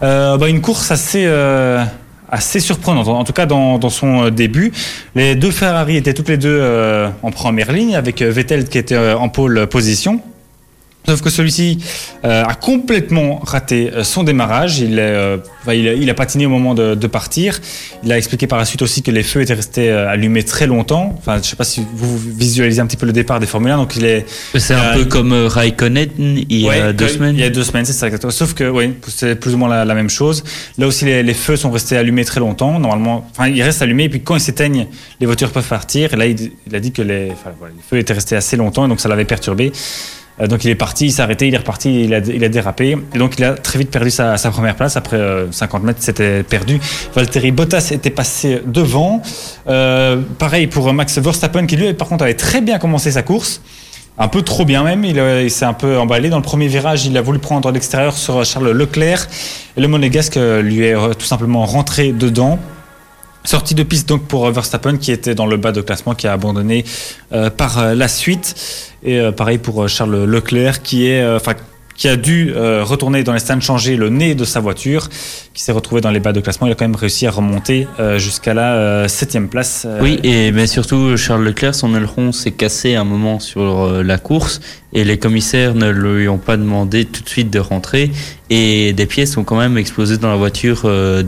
Bah, une course assez, assez surprenante, en tout cas dans, dans son début. Les deux Ferrari étaient toutes les deux en première ligne, avec Vettel qui était en pole position. Sauf que celui-ci euh, a complètement raté euh, son démarrage. Il, est, euh, enfin, il, a, il a patiné au moment de, de partir. Il a expliqué par la suite aussi que les feux étaient restés allumés très longtemps. Enfin, je ne sais pas si vous visualisez un petit peu le départ des Formule 1. Donc il est C'est un Euh, peu comme Raikkonen il y a Ouais, deux semaines. Il y a deux semaines, c'est ça. Sauf que, oui, c'est plus ou moins la, la même chose. Là aussi, les, les feux sont restés allumés très longtemps. Normalement, enfin, ils restent allumés. Et puis, quand ils s'éteignent, les voitures peuvent partir. Et là, il, il a dit que les, enfin, voilà, les feux étaient restés assez longtemps. Et donc, ça l'avait perturbé. Euh, donc, il est parti, il s'est arrêté, il est reparti, il a, il a dérapé. Et donc, il a très vite perdu sa, première place. Après euh, 50 mètres, c'était perdu. Valtteri Bottas était passé devant. Euh, pareil pour Max Verstappen, qui lui, par contre, avait très bien commencé sa course. Un peu trop bien même, il, euh, il s'est un peu emballé. Dans le premier virage, il a voulu prendre l'extérieur sur Charles Leclerc. Et le monégasque euh, lui est euh, tout simplement rentré dedans. Sortie de piste donc pour euh, Verstappen qui était dans le bas de classement, qui a abandonné euh, par euh, la suite. Et euh, pareil pour Charles Leclerc qui est, enfin, qui a dû retourner dans les stands changer le nez de sa voiture, qui s'est retrouvé dans les bas de classement. Il a quand même réussi à remonter jusqu'à la septième place. Oui, et mais surtout Charles Leclerc, son aileron s'est cassé un moment sur la course et les commissaires ne lui ont pas demandé tout de suite de rentrer et des pièces ont quand même explosé dans la voiture euh,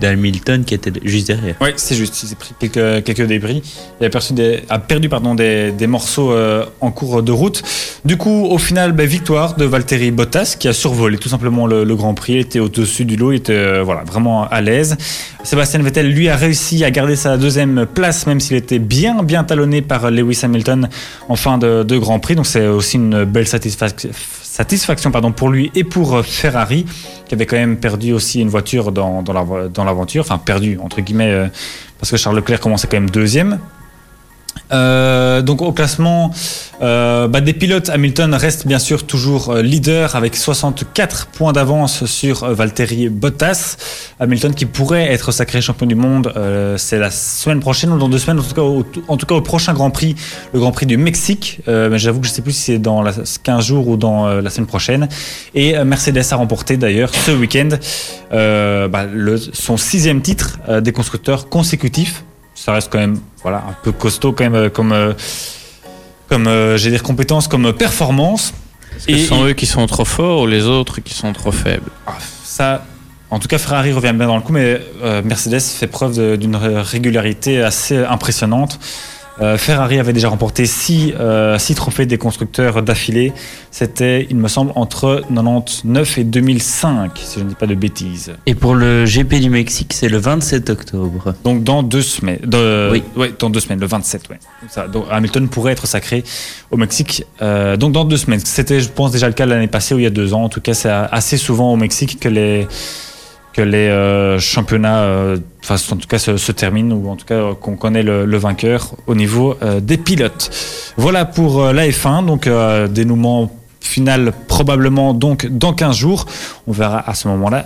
d'Hamilton qui était juste derrière. Oui, c'est juste. Il s'est pris quelques, débris. Il a, perdu pardon, des, morceaux euh, en cours de route. Du coup, au final, ben, victoire de Valtteri Bottas qui a survolé tout simplement le, Grand Prix. Il était au-dessus du lot, il était euh, voilà, vraiment à l'aise. Sébastien Vettel, lui, a réussi à garder sa deuxième place, même s'il était bien, bien talonné par Lewis Hamilton en fin de Grand Prix. Donc, c'est aussi une belle satisfaction. Satisfaction pardon, pour lui et pour euh, Ferrari, qui avait quand même perdu aussi une voiture dans, dans la- dans l'aventure. Enfin, perdu, entre guillemets, euh, parce que Charles Leclerc commençait quand même deuxième. Euh, donc au classement euh, bah, des pilotes, Hamilton reste bien sûr toujours euh, leader avec 64 points d'avance sur euh, Valtteri Bottas. Hamilton qui pourrait être sacré champion du monde, euh, c'est la semaine prochaine ou dans deux semaines, en tout cas au, prochain Grand Prix, le Grand Prix du Mexique. Euh, mais j'avoue que je sais plus si c'est dans la, 15 jours ou dans la semaine prochaine. Et Mercedes a remporté d'ailleurs ce week-end bah, son sixième titre des constructeurs consécutifs ça reste quand même voilà un peu costaud quand même euh, comme euh, comme euh, j'ai dire compétences comme performance. Ce sont eux qui sont trop forts ou les autres qui sont trop faibles? Ah, ça en tout cas Ferrari revient bien dans le coup mais Mercedes fait preuve d'une ré- régularité assez impressionnante Euh, Ferrari avait déjà remporté six, euh, six trophées des constructeurs d'affilée. C'était, il me semble, entre 99 et 2005, si je ne dis pas de bêtises. Et pour le GP du Mexique, c'est le 27 octobre. Donc dans deux semaines. de- Oui. ouais, dans deux semaines, le 27, ouais. Donc Ça, donc Hamilton pourrait être sacré au Mexique. euh, donc dans deux semaines. C'était, je pense, déjà le cas l'année passée ou il y a deux ans. En tout cas, c'est assez souvent au Mexique que les que les euh, championnats, euh, enfin en tout cas se, se terminent ou en tout cas euh, qu'on connaît le, le vainqueur au niveau euh, des pilotes. Voilà pour la F1. Donc dénouement final probablement donc dans 15 jours. On verra à ce moment-là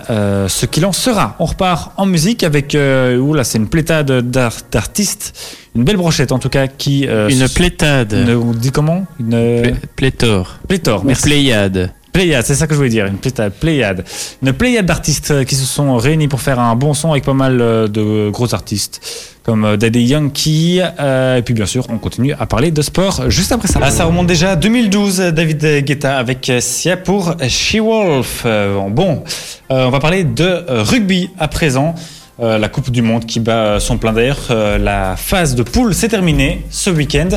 ce qu'il en sera. On repart en musique avec là c'est une plétade d'ar- d'artistes, une belle brochette en tout cas qui Une plétade. une- on dit comment? Une Plé- Pléthore. pléthore. Ou Merci. Pléiade. Pléiade, c'est ça que je voulais dire, une pléiade, pléiade. Une pléiade d'artistes euh, qui se sont réunis pour faire un bon son avec pas mal euh, de gros artistes comme euh, Daddy Yankee. euh, et puis bien sûr, on continue à parler de sport juste après ça. Là, ça remonte déjà à 2012, David Guetta avec euh, Sia pour She-Wolf. Euh, bon, euh, on va parler de euh, rugby à présent. Euh, la Coupe du Monde qui bat son plein d'air. Euh, la phase de poule s'est terminée ce week-end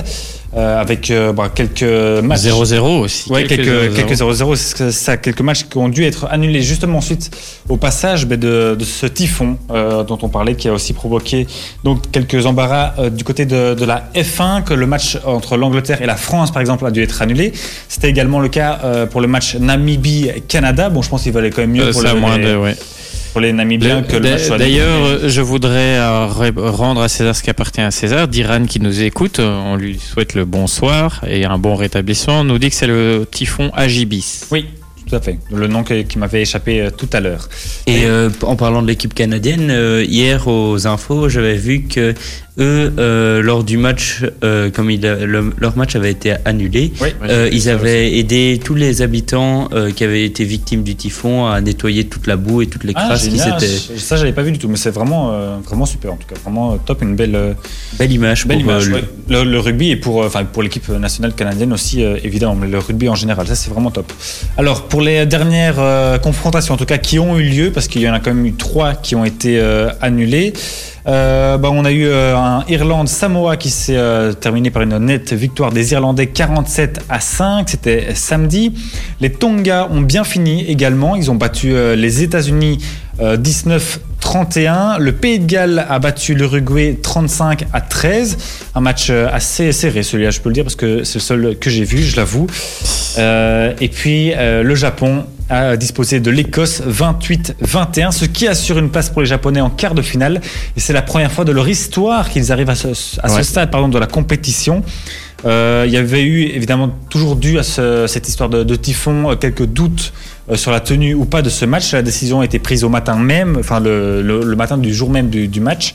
euh, avec euh, bah, quelques matchs. 0-0 aussi. Ouais, quelques, 0-0. quelques 0-0, c'est ce que- ça, quelques matchs qui ont dû être annulés justement suite au passage de, de ce typhon euh, dont on parlait, qui a aussi provoqué donc quelques embarras euh, du côté de, de la F1, que le match entre l'Angleterre et la France, par exemple, a dû être annulé. C'était également le cas euh, pour le match Namibie-Canada. Bon, je pense qu'il valait quand même mieux Euh, pour, ça, le- moins les, de, ouais. Pour les Namibiens que le match. D'ailleurs, je voudrais euh, re- rendre à César ce qui appartient à César. Diran qui nous écoute, euh, on lui souhaite le bonsoir et un bon rétablissement. On nous dit que c'est le typhon Agibis. Oui, tout à fait. Le nom que- qui m'avait échappé euh, tout à l'heure. Et euh, en parlant de l'équipe canadienne, euh, hier aux infos, j'avais vu que eux, euh, lors du match, euh, comme il a- le- leur match avait été annulé, Oui. euh, ils avaient aidé tous les habitants euh, qui avaient été victimes du typhon à nettoyer toute la boue et toutes les Ah, crasses qui génial. s'étaient. Ça, j'avais pas vu du tout, mais c'est vraiment, euh, vraiment super en tout cas. Vraiment euh, top, une belle, euh, Belle image. belle pour, image. le- le, le rugby et pour, enfin, pour l'équipe nationale canadienne aussi, euh, évidemment, mais le rugby en général, ça c'est vraiment top. Alors, pour les dernières euh, confrontations, en tout cas, qui ont eu lieu, parce qu'il y en a quand même eu trois qui ont été euh, annulées. Euh, bah, on a eu euh, un Irlande-Samoa qui s'est euh, terminé par une nette victoire des Irlandais 47 à 5. C'était samedi. Les Tonga ont bien fini également. Ils ont battu euh, les États-Unis euh, 19-31. Le Pays de Galles a battu l'Uruguay 35 à 13. Un match assez serré, celui-là, je peux le dire, parce que c'est le seul que j'ai vu, je l'avoue. Et puis le Japon a disposé de l'Écosse 28-21, ce qui assure une place pour les Japonais en quart de finale. Et c'est la première fois de leur histoire qu'ils arrivent à ce, à ce Ouais. stade pardon, de la compétition. Euh, il y avait eu évidemment toujours dû à ce- cette histoire de, de typhon euh, quelques doutes euh, sur la tenue ou pas de ce match. La décision a été prise au matin même, enfin le, le- le matin du jour même du, du match.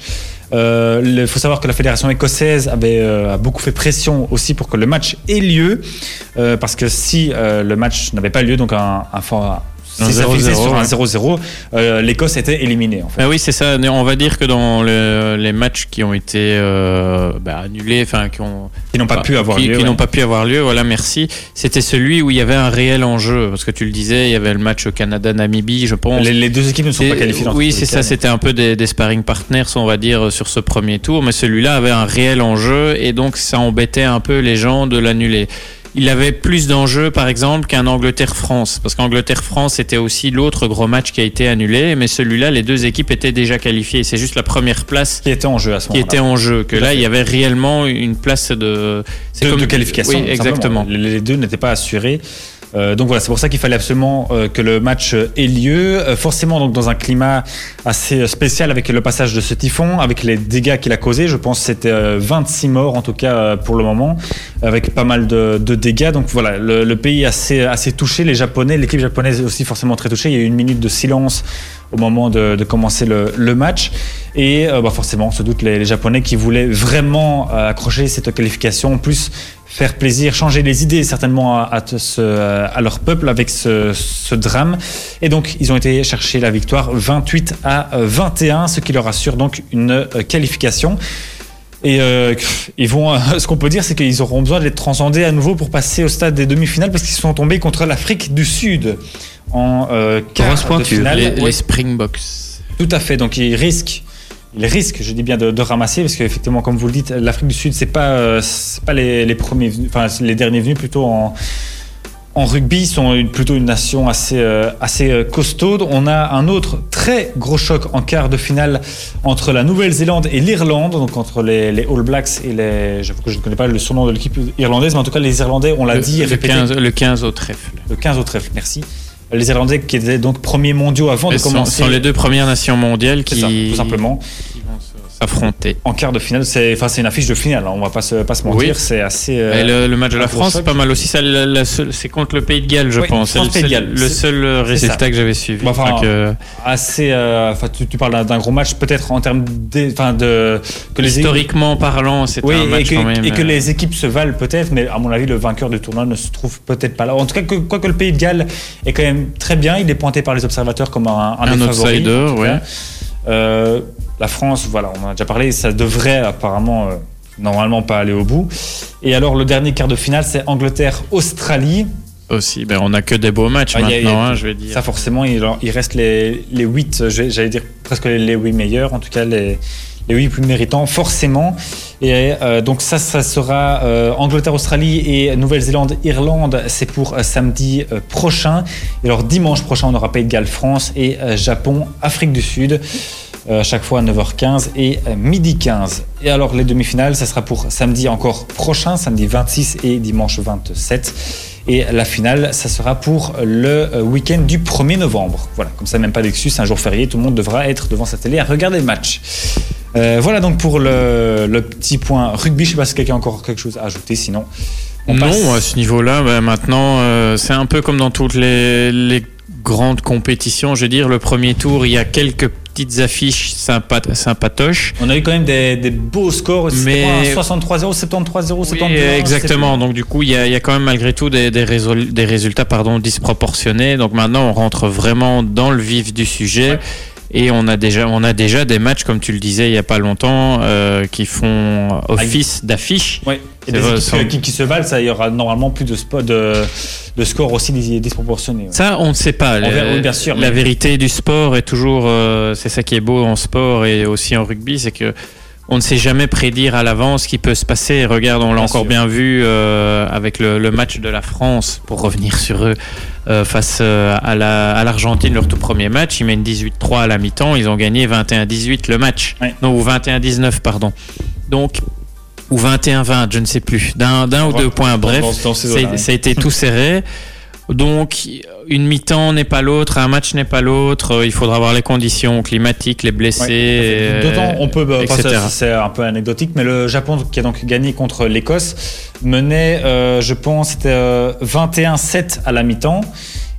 Euh, Il faut savoir que la fédération écossaise avait euh, a beaucoup fait pression aussi pour que le match ait lieu, euh, parce que si euh, le match n'avait pas lieu, donc un- Un si ça 0-0, finissait sur un ouais. 0-0, euh, l'Écosse était éliminée en fait. Ah oui, c'est ça. On va dire que dans le- les matchs qui ont été euh, bah, annulés, enfin qui ont Qui n'ont pas pu avoir qui, lieu. qui ouais. n'ont pas pu avoir lieu. Voilà, merci. C'était celui où il y avait un réel enjeu, parce que tu le disais, il y avait le match Canada-Namibie, je pense. Les, les deux équipes ne sont pas qualifiées. oui, c'est ça. C'était un peu des, des sparring partners, on va dire, sur ce premier tour. Mais celui-là avait un réel enjeu et donc ça embêtait un peu les gens de l'annuler. Il avait plus d'enjeux, par exemple, qu'un Angleterre-France. Parce qu'Angleterre-France était aussi l'autre gros match qui a été annulé. Mais celui-là, les deux équipes étaient déjà qualifiées. C'est juste la première place qui était en jeu à ce qui moment-là. était en jeu. Que là, fait. il y avait réellement une place de. de, comme- de qualification. Oui, simplement. exactement. Les deux n'étaient pas assurés. Euh, donc voilà, c'est pour ça qu'il fallait absolument euh, que le match euh, ait lieu. Euh, forcément, donc dans un climat assez spécial avec le passage de ce typhon, avec les dégâts qu'il a causés. Je pense que c'était euh, 26 morts en tout cas pour le moment, avec pas mal de, de dégâts. Donc voilà, le, le pays assez, assez touché. Les Japonais, l'équipe japonaise aussi forcément très touchée. Il y a eu une minute de silence au moment de, de commencer le, le match. Et euh, bah forcément, on se doute les, les Japonais qui voulaient vraiment accrocher cette qualification, en plus faire plaisir, changer les idées certainement à, à, ce- à leur peuple avec ce, ce drame. Et donc, ils ont été chercher la victoire 28 à euh, 21, ce qui leur assure donc une euh, qualification. Et euh, ils vont, ce qu'on peut dire, c'est qu'ils auront besoin d'être transcendés à nouveau pour passer au stade des demi-finales parce qu'ils sont tombés contre l'Afrique du Sud en euh, quart de finale. Les, Ouais. les Springboks. Tout à fait. Donc ils risquent, ils risquent, je dis bien de, de ramasser parce qu'effectivement, comme vous le dites, l'Afrique du Sud, c'est pas, euh, pas les, les premiers, enfin les derniers venus plutôt en en rugby, ils sont une- plutôt une nation assez, euh, assez euh, costaude. On a un autre très gros choc en quart de finale entre la Nouvelle-Zélande et l'Irlande, donc entre les, les All Blacks et les. J'avoue que je ne connais pas le surnom de l'équipe irlandaise, mais en tout cas, les Irlandais, on l'a dit, le répété, 15, le 15 au trèfle. le 15 au trèfle, merci. Les Irlandais qui étaient donc premiers mondiaux avant Ce de sont, commencer. sont les deux premières nations mondiales qui, ça, tout simplement. S'affronter. En quart de finale, c'est enfin, c'est une affiche de finale, hein, on va pas se, pas se mentir, Oui. c'est assez. euh, Et le, le match de la France, c'est pas mal aussi. C'est contre le Pays de Galles, je Oui, pense. C'est le, de seul- Galles. le C'est- seul euh, c'est résultat que j'avais suivi. Enfin, euh, assez. euh, tu, tu parles d'un- gros match, peut-être en termes enfin, de que les historiquement parlant, c'était Oui, un et match que, quand même. et que les équipes se valent peut-être, mais à mon avis, le vainqueur du tournoi ne se trouve peut-être pas là. En tout cas, que, quoi que le Pays de Galles est quand même très bien, il est pointé par les observateurs comme un, un, Un des outsider, ouais. Euh, la France, voilà, on en a déjà parlé, ça devrait apparemment euh, normalement pas aller au bout. Et alors, le dernier quart de finale, c'est Angleterre-Australie. aussi. Ben, on a que des beaux matchs Ah, il y a- il y a- maintenant, hein, je vais dire. Ça, forcément, il, il reste les, les 8, j'allais dire presque les, les 8 meilleurs, en tout cas les, les 8 plus méritants, forcément. Et euh, donc, ça, ça sera euh, Angleterre-Australie et Nouvelle-Zélande-Irlande, c'est pour euh, samedi prochain. Et alors, dimanche prochain, on aura Pays de Galles-France et Japon-Afrique du Sud. à chaque fois à 9h15 et midi 15. Et alors les demi-finales, ça sera pour samedi encore prochain, samedi 26 et dimanche 27. Et la finale, ça sera pour le week-end du 1er novembre. Voilà, comme ça, même pas d'excuse, un jour férié, tout le monde devra être devant sa télé à regarder le match. Euh, voilà donc pour le, le petit point rugby. Je sais pas si quelqu'un a encore quelque chose à ajouter, sinon On non, passe- à ce niveau-là, bah, maintenant, euh, c'est un peu comme dans toutes les, les grandes compétitions. Je veux dire, le premier tour, il y a quelques petites affiches sympa, sympatoches. On a eu quand même des, des beaux scores. aussi. Mais- C'était pas un 63-0, 73-0, Oui, 72 exactement. Donc du coup, il y a, il y a quand même malgré tout des, des, résol- des résultats pardon, disproportionnés. Donc maintenant, on rentre vraiment dans le vif du sujet. Ouais. Et on a déjà, on a déjà des matchs, comme tu le disais il y a pas longtemps, euh, qui font office d'affiche. Ouais. Et des équipes sans- qui, se valent, ça, il y aura normalement plus de, spo- de, de scores aussi dis- disproportionnés. ouais. Ça, on ne sait pas. La- oui, bien sûr, La mais- vérité du sport est toujours, euh, c'est ça qui est beau en sport et aussi en rugby, c'est que on ne sait jamais prédire à l'avance ce qui peut se passer. Regarde, on l'a encore sûr. bien vu euh, avec le, le match de la France, pour revenir sur eux, euh, face euh, à la- à l'Argentine, leur tout premier match. Ils mènent 18-3 à la mi-temps, ils ont gagné 21-18 le match. Ouais. Non, ou 21-19, pardon. Donc, ou 21-20, je ne sais plus, d'un ou deux points. Bref, ça a été tout serré. Donc, une mi-temps n'est pas l'autre, un match n'est pas l'autre. Il faudra voir les conditions climatiques, les blessés. Ouais, D'autant, on peut, bah, c'est un peu anecdotique, mais le Japon qui a donc gagné contre l'Écosse menait, euh, je pense, c'était euh, 21-7 à la mi-temps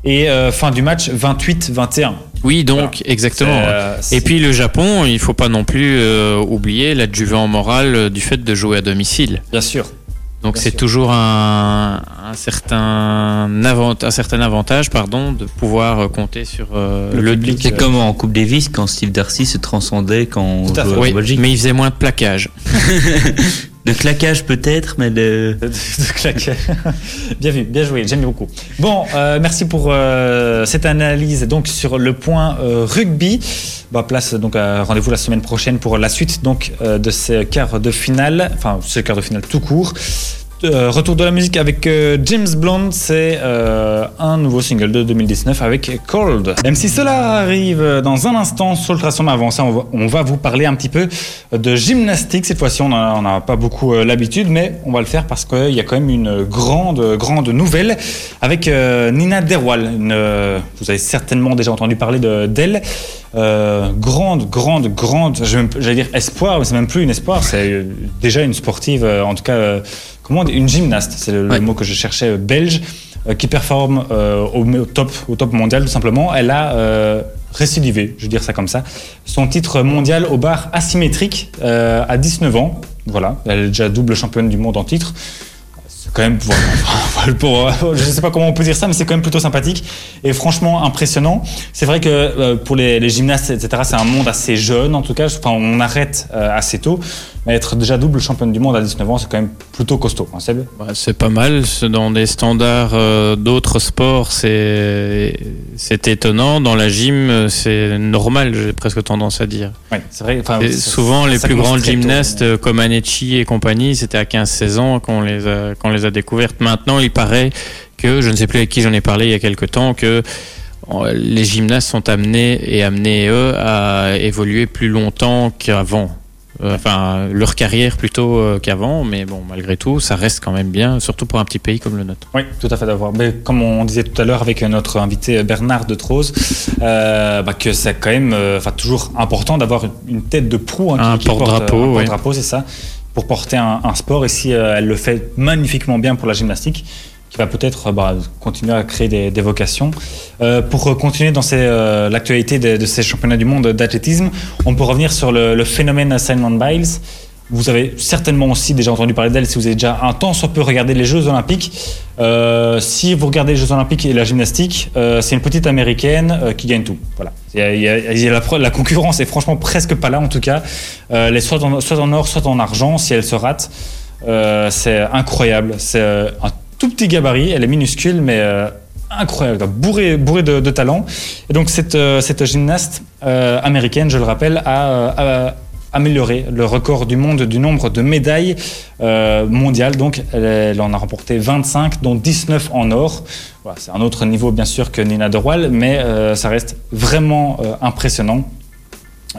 et euh, fin du match 28-21. Oui, donc, exactement. Euh, Et puis le Japon, il faut pas non plus euh, oublier l'adjuvant moral euh, du fait de jouer à domicile. bien sûr. Donc c'est toujours un, un certain avant- un certain avantage pardon de pouvoir euh, compter sur euh, Le le, public. C'est comme en Coupe Davis quand Steve Darcy se transcendait quand on jouait fait. en Oui, Belgique. mais il faisait moins de plaquage. De claquage peut-être, mais de... de, de claquer. bien vu, bien joué, j'aime beaucoup. Bon, euh, merci pour euh, cette analyse donc sur le point euh, rugby. Bah, place donc rendez-vous la semaine prochaine pour la suite donc euh, de ces quarts de finale, enfin ce quart de finale tout court. Euh, retour de la musique avec euh, James Blunt, c'est euh, un nouveau single de 2019 avec Cold. Même si cela arrive dans un instant sur le traçon, mais avant ça, on va, vous parler un petit peu de gymnastique. Cette fois-ci, on n'a pas beaucoup l'habitude, mais on va le faire parce qu'il y a quand même une grande, grande nouvelle avec Nina Derwal. Vous avez certainement déjà entendu parler de- d'elle. Euh, grande, grande, grande, j'allais dire espoir, mais c'est même plus une espoir, c'est euh, déjà une sportive, euh, en tout cas, euh, comment on dit, une gymnaste, c'est le, mot que je cherchais, belge, euh, qui performe euh, au, au top, au top mondial tout simplement. Elle a euh, récidivé, je veux dire ça comme ça, son titre mondial au bar asymétrique euh, à 19 ans. Voilà, elle est déjà double championne du monde en titre. Quand même, pour, je ne sais pas comment on peut dire ça, mais c'est quand même plutôt sympathique et franchement impressionnant. C'est vrai que euh, pour les, les gymnastes, etc., c'est un monde assez jeune en tout cas. Enfin, on arrête euh, assez tôt, mais être déjà double championne du monde à 19 ans, c'est quand même plutôt costaud. Hein, Seb? Bah, c'est pas mal. Dans des standards euh, d'autres sports, c'est c'est étonnant. Dans la gym, c'est normal. J'ai presque tendance à dire. C'est vrai. Enfin, souvent, les plus tôt, gymnastes mais- comme Anecchi et compagnie, c'était à 15-16 ans qu'on les a qu'on les a découvertes. Maintenant, il paraît que je ne sais plus avec qui j'en ai parlé il y a quelque temps que euh, les gymnastes sont amenés et amenés eux à évoluer plus longtemps qu'avant. Euh, Enfin, leur carrière plutôt euh, qu'avant, mais bon, malgré tout, ça reste quand même bien, surtout pour un petit pays comme le nôtre. Oui, tout à fait d'accord. Mais comme on disait tout à l'heure avec notre invité Bernard de Trose, euh, bah, que c'est quand même euh, toujours important d'avoir une- tête de proue. hein, Un qui, porte-drapeau, Un oui. porte-drapeau, c'est ça, pour porter un, un sport. Et si euh, elle le fait magnifiquement bien pour la gymnastique, qui va peut-être euh, bah, continuer à créer des, des vocations. Euh, pour euh, continuer dans euh, l'actualité de, de ces championnats du monde d'athlétisme, on peut revenir sur le, le phénomène Simon Biles. Vous avez certainement aussi déjà entendu parler d'elle si vous avez déjà un temps soit peu regardé les Jeux Olympiques. Euh, si vous regardez les Jeux Olympiques et la gymnastique, euh, c'est une petite américaine euh, qui gagne tout. Voilà. La, concurrence est franchement presque pas là en tout cas. Elle est soit en, or, soit en argent si elle se rate. C'est incroyable. C'est un tout petit gabarit, elle est minuscule mais incroyable, bourré, bourré de, de talent. Et donc cette, cette gymnaste américaine, je le rappelle, a amélioré le record du monde du nombre de médailles euh, mondiales. Donc elle, elle en a remporté 25, dont 19 en or. Voilà, c'est un autre niveau bien sûr que Nina Derwal, mais euh, ça reste vraiment euh, impressionnant.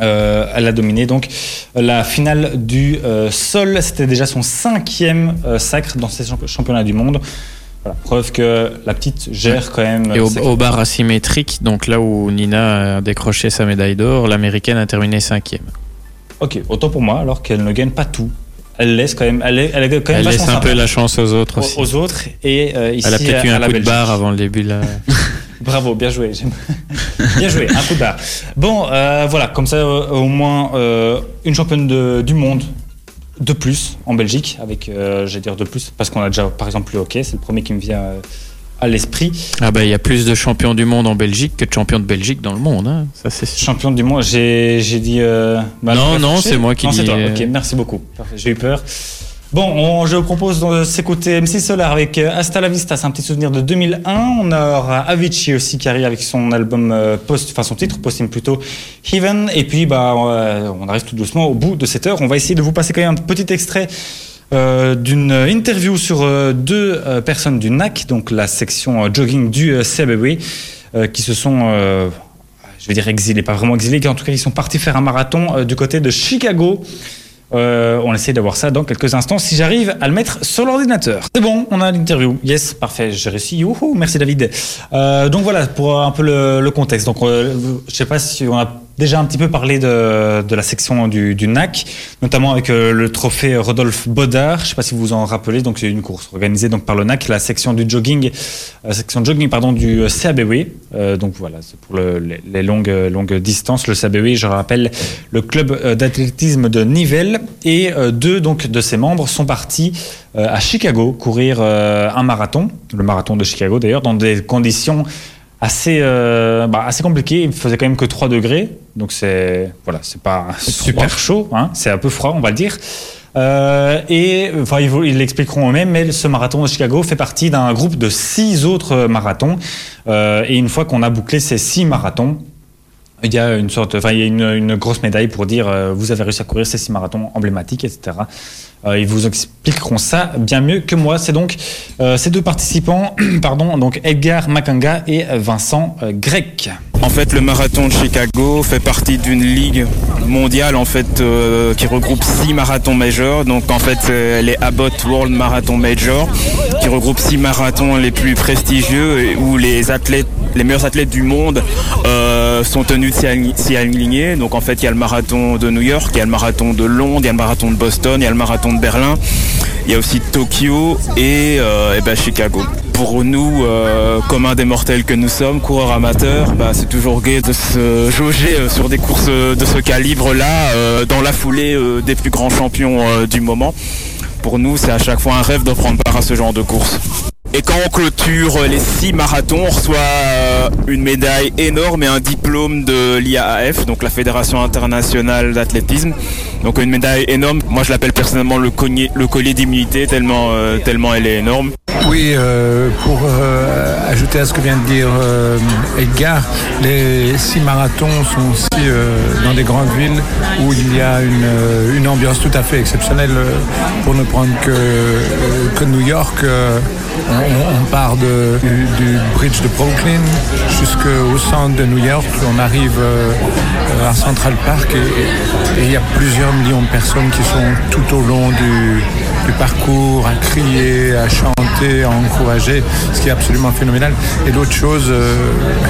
Euh, elle a dominé donc la finale du euh, sol. C'était déjà son cinquième euh, sacre dans ces champ- championnats du monde. Voilà, preuve que la petite gère quand même. Et au bar asymétrique, donc là où Nina a décroché sa médaille d'or, l'américaine a terminé cinquième. Ok, autant pour moi, alors qu'elle ne gagne pas tout. elle laisse quand même, elle, est- elle est quand même Elle laisse un peu la chance aux autres aussi. aux, aux autres. Et euh, ici, Elle a peut-être eu un coup de barre avant le début de la. Bravo, bien joué. bien joué, un coup de barre. Bon, euh, voilà, comme ça, euh, au moins euh, une championne de- du monde de plus en Belgique, avec, j'allais dire de plus, parce qu'on a déjà, par exemple, le hockey, c'est le premier qui me vient à l'esprit. Ah bah il y a plus de champions du monde en Belgique que de champions de Belgique dans le monde. hein. Ça c'est sûr. Championne du monde, j'ai dit. euh, bah, Non, non, c'est moi qui Non, c'est dis, toi. euh, Ok, merci beaucoup. J'ai eu peur. Bon, on- je propose de s'écouter MC Solar avec euh, Hasta la Vista, c'est un petit souvenir de 2001. On aura Avicii aussi qui arrive avec son album post, enfin son titre posthume plutôt, Heaven. Et puis, bah, on arrive tout doucement au bout de cette heure. On va essayer de vous passer quand même un petit extrait euh, d'une interview sur euh, deux euh, personnes du NAC, donc la section jogging du euh, qui se sont, je vais dire exilés, pas vraiment exilés, qui en tout cas ils sont partis faire un marathon du côté de Chicago. On essaie d'avoir ça dans quelques instants si j'arrive à le mettre sur l'ordinateur. C'est bon, on a l'interview. Yes, parfait, j'ai réussi. Youhou, merci David. Donc voilà pour un peu le, le contexte. Donc je sais pas si on a déjà un petit peu parlé de, la section du, NAC, notamment avec euh, le trophée Rodolphe Baudard. Je sais pas si vous vous en rappelez. Donc c'est une course organisée donc par le NAC, la section du jogging, euh, section jogging pardon du euh, CABW. Euh, donc voilà, c'est pour le- les, longues longues distances. Le CABW, je rappelle, le club euh, d'athlétisme de Nivelles et euh, deux donc de ses membres sont partis euh, à Chicago courir euh, un marathon, le marathon de Chicago d'ailleurs, dans des conditions assez euh, bah, assez compliquées. Il faisait quand même que 3 degrés, donc c'est voilà, c'est pas super chaud, hein, c'est un peu froid, on va le dire. Euh, et enfin, ils l'expliqueront eux-mêmes, mais ce marathon de Chicago fait partie d'un groupe de six autres marathons. Euh, et une fois qu'on a bouclé ces six marathons, il y a une sorte, enfin, il y a une, grosse médaille pour dire euh, vous avez réussi à courir ces six marathons emblématiques, etc. Euh, ils vous expliqueront ça bien mieux que moi. C'est donc euh, ces deux participants, pardon, donc Edgar Makanga et Vincent Grec. En fait, le marathon de Chicago fait partie d'une ligue mondiale en fait qui regroupe six marathons majors. Donc en fait, c'est les Abbott World Marathon Major qui regroupe six marathons les plus prestigieux où les athlètes, les meilleurs athlètes du monde euh, sont tenus de s'y align- s'y aligner. Donc en fait, il y a le marathon de New York, il y a le marathon de Londres, il y a le marathon de Boston, il y a le marathon de Berlin. Il y a aussi Tokyo et, euh, ben, Chicago. Pour nous, euh, communs des mortels que nous sommes, coureurs amateurs, bah, c'est toujours gai de se jauger euh, sur des courses de ce calibre-là, dans la foulée des plus grands champions du moment. Pour nous, c'est à chaque fois un rêve de prendre part à ce genre de course. Et quand on clôture les six marathons, on reçoit euh, une médaille énorme et un diplôme de l'IAAF, donc la Fédération internationale d'athlétisme. Donc une médaille énorme. Moi, je l'appelle personnellement le, cogné- le collier d'immunité tellement, euh, tellement elle est énorme. Oui, euh, pour euh, ajouter à ce que vient de dire euh, Edgar, les six marathons sont aussi dans des grandes villes où il y a une, une ambiance tout à fait exceptionnelle. Pour ne prendre que, que New York, on, part du, bridge de Brooklyn jusqu'au centre de New York. On arrive euh, à Central Park et, il y a plusieurs millions de personnes qui sont tout au long du, parcours à crier, à chanter, à encourager, ce qui est absolument phénoménal. Et l'autre chose, euh,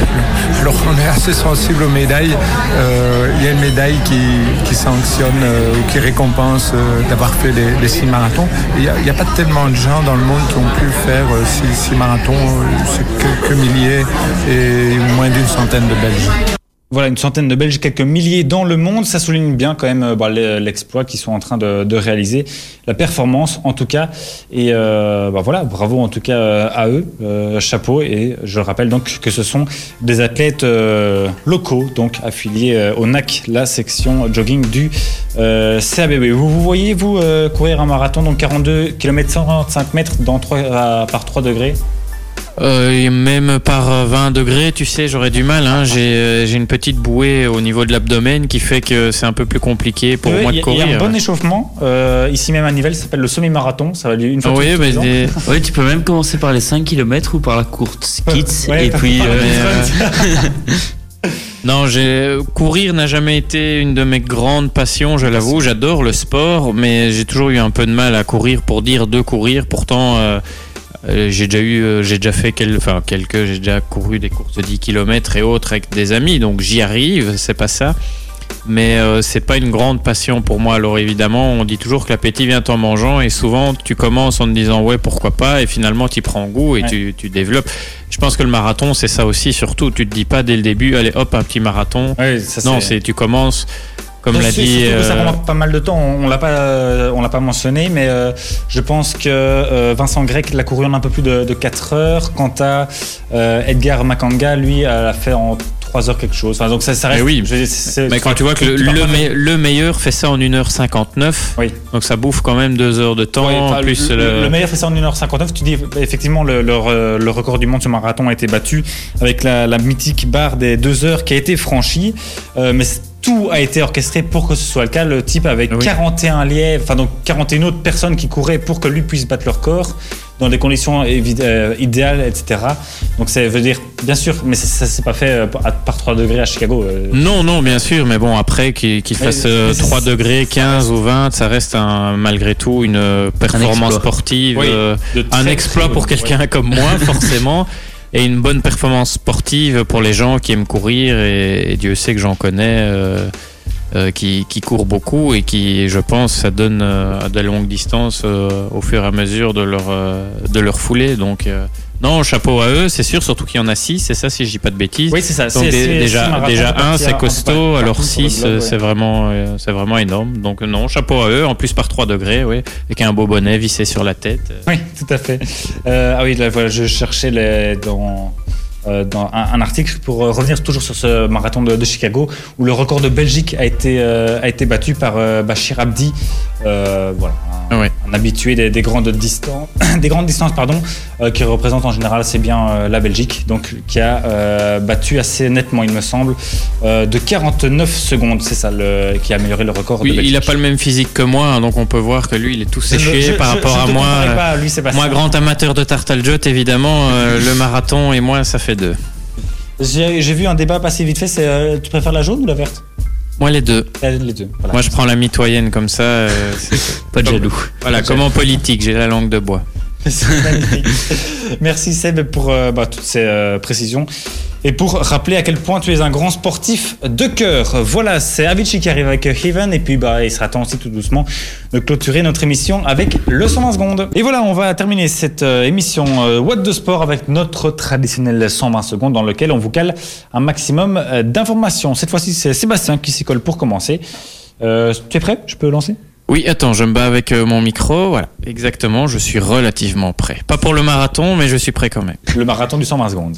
alors on est assez sensible aux médailles, euh, il y a une médaille qui, sanctionne euh, ou qui récompense d'avoir fait les, six marathons. Il n'y a, a pas tellement de gens dans le monde qui ont pu faire six, six marathons, euh, c'est quelques milliers et moins d'une centaine de Belges. Voilà, une centaine de Belges, quelques milliers dans le monde. Ça souligne bien quand même euh, bah, l'e- l'exploit qu'ils sont en train de, réaliser, la performance en tout cas. Et euh, bah, voilà, bravo en tout cas euh, à eux, chapeau. Et je rappelle donc que ce sont des athlètes locaux, donc affiliés au NAC, la section jogging du CABB. Vous, vous voyez, vous, courir un marathon, donc 42 km 125 mètres dans 3, à- par 3 degrés? Euh, même par euh, 20 degrés, tu sais, j'aurais du mal. Hein. J'ai euh, j'ai une petite bouée au niveau de l'abdomen qui fait que c'est un peu plus compliqué pour Ouais, moi de a- Il y a courir. un bon échauffement. euh, ici même à Nivelles, ça s'appelle le semi-marathon. Ça va une fois oui, mais des- Oui, tu peux même commencer par les 5 km ou par la courte skits Ouais, et puis euh, Non, j'ai courir n'a jamais été une de mes grandes passions, je l'avoue. J'adore le sport, mais j'ai toujours eu un peu de mal à courir pour dire de courir. Pourtant, euh, euh, j'ai déjà eu, euh, j'ai déjà fait quel- enfin, quelques, j'ai déjà couru des courses de 10 km et autres avec des amis, donc j'y arrive. C'est pas ça. mais euh, c'est pas une grande passion pour moi. Alors évidemment, on dit toujours que l'appétit vient en mangeant et souvent tu commences en te disant ouais pourquoi pas et finalement tu prends goût et Ouais. tu, tu développes. Je pense que le marathon c'est ça aussi surtout. Tu te dis pas dès le début allez hop un petit marathon. Ouais, ça, non, c'est tu commences comme l'a dit. que ça euh, prend pas mal de temps. On, on l'a pas, euh, on l'a pas mentionné, mais euh, je pense que euh, Vincent Grec l'a couru en un peu plus de, de 4 heures. Quant à euh, Edgar Makanga, lui, euh, l'a fait en 3 heures quelque chose. Enfin, donc ça, ça reste. Mais oui. je c'est- Mais quand tu vois que le, le me- le meilleur fait ça en 1h59, Oui. donc ça bouffe quand même deux heures de temps. Enfin, en plus, le, le- le meilleur fait ça en 1h59. Tu dis effectivement le, le, re- le record du monde sur marathon a été battu avec la, la mythique barre des 2 heures qui a été franchie. Euh, mais tout a été orchestré pour que ce soit le cas. Le type avec Oui. 41 lièvres, enfin donc 41 autres personnes qui couraient pour que lui puisse battre leur corps dans des conditions euh, idéales, etc. Donc ça veut dire, bien sûr, mais ça, ça s'est pas fait euh, par par 3 degrés à Chicago. euh. Non, non, bien sûr, mais bon, après, qu'il fasse mais euh, c'est- 3 degrés, 15 ou 20, ça reste un, malgré tout une performance sportive, Oui, euh, un exploit pour quelqu'un comme moi, forcément, et une bonne performance sportive pour les gens qui aiment courir, et, Dieu sait que j'en connais. euh, euh, qui, qui courent beaucoup et qui, je pense, ça donne euh, à de longues distances euh, au fur et à mesure de leur, euh, de leur foulée. Donc, non, chapeau à eux, c'est sûr, surtout qu'il y en a 6, c'est ça, si je dis pas de bêtises. Oui, c'est ça. Donc déjà, déjà un, c'est costaud, alors sur le 6, globe, ouais. c'est vraiment, euh, c'est vraiment énorme. Donc non, chapeau à eux, en plus par 3 degrés, oui, avec un beau bonnet vissé sur la tête. Oui, tout à fait. Euh, ah oui, là, voilà, je cherchais les, dans, euh, dans un, un article pour euh, revenir toujours sur ce marathon de, de Chicago où le record de Belgique a été, euh, a été battu par euh, Bachir Abdi, euh, voilà, un, Ouais. un habitué des, des grandes distances, des grandes distances pardon, euh, qui représente en général assez bien euh, la Belgique, donc qui a euh, battu assez nettement, il me semble, de 49 secondes, c'est ça, le, qui a amélioré le record Oui, de Belgique. il a pas le même physique que moi, hein, donc on peut voir que lui, il est tout séché je- par je- rapport à moi. pas lui. Moi, grand amateur de tarte al jot, évidemment, le marathon et moi, ça fait deux. J'ai vu un débat passer vite fait, c'est tu préfères la jaune ou la verte? Moi, les deux. Les deux. Voilà. Moi, je prends la mitoyenne comme ça. euh, c'est- Pas de jaloux. Voilà, comme en politique, j'ai la langue de bois. Merci Seb pour euh, bah, toutes ces euh, précisions. Et pour rappeler à quel point tu es un grand sportif de cœur. Voilà, c'est Avicii qui arrive avec Heaven. Et puis, bah, il sera temps aussi tout doucement de clôturer notre émission avec le 120 secondes. Et voilà, on va terminer cette euh, émission What de Sport avec notre traditionnel 120 secondes dans lequel on vous cale un maximum d'informations. Cette fois-ci, c'est Sébastien qui s'y colle pour commencer. Tu es prêt? Je peux lancer? Oui, attends, je me bats avec euh, mon micro. Voilà, exactement, je suis relativement prêt. Pas pour le marathon, mais je suis prêt quand même. Le marathon du 120 secondes.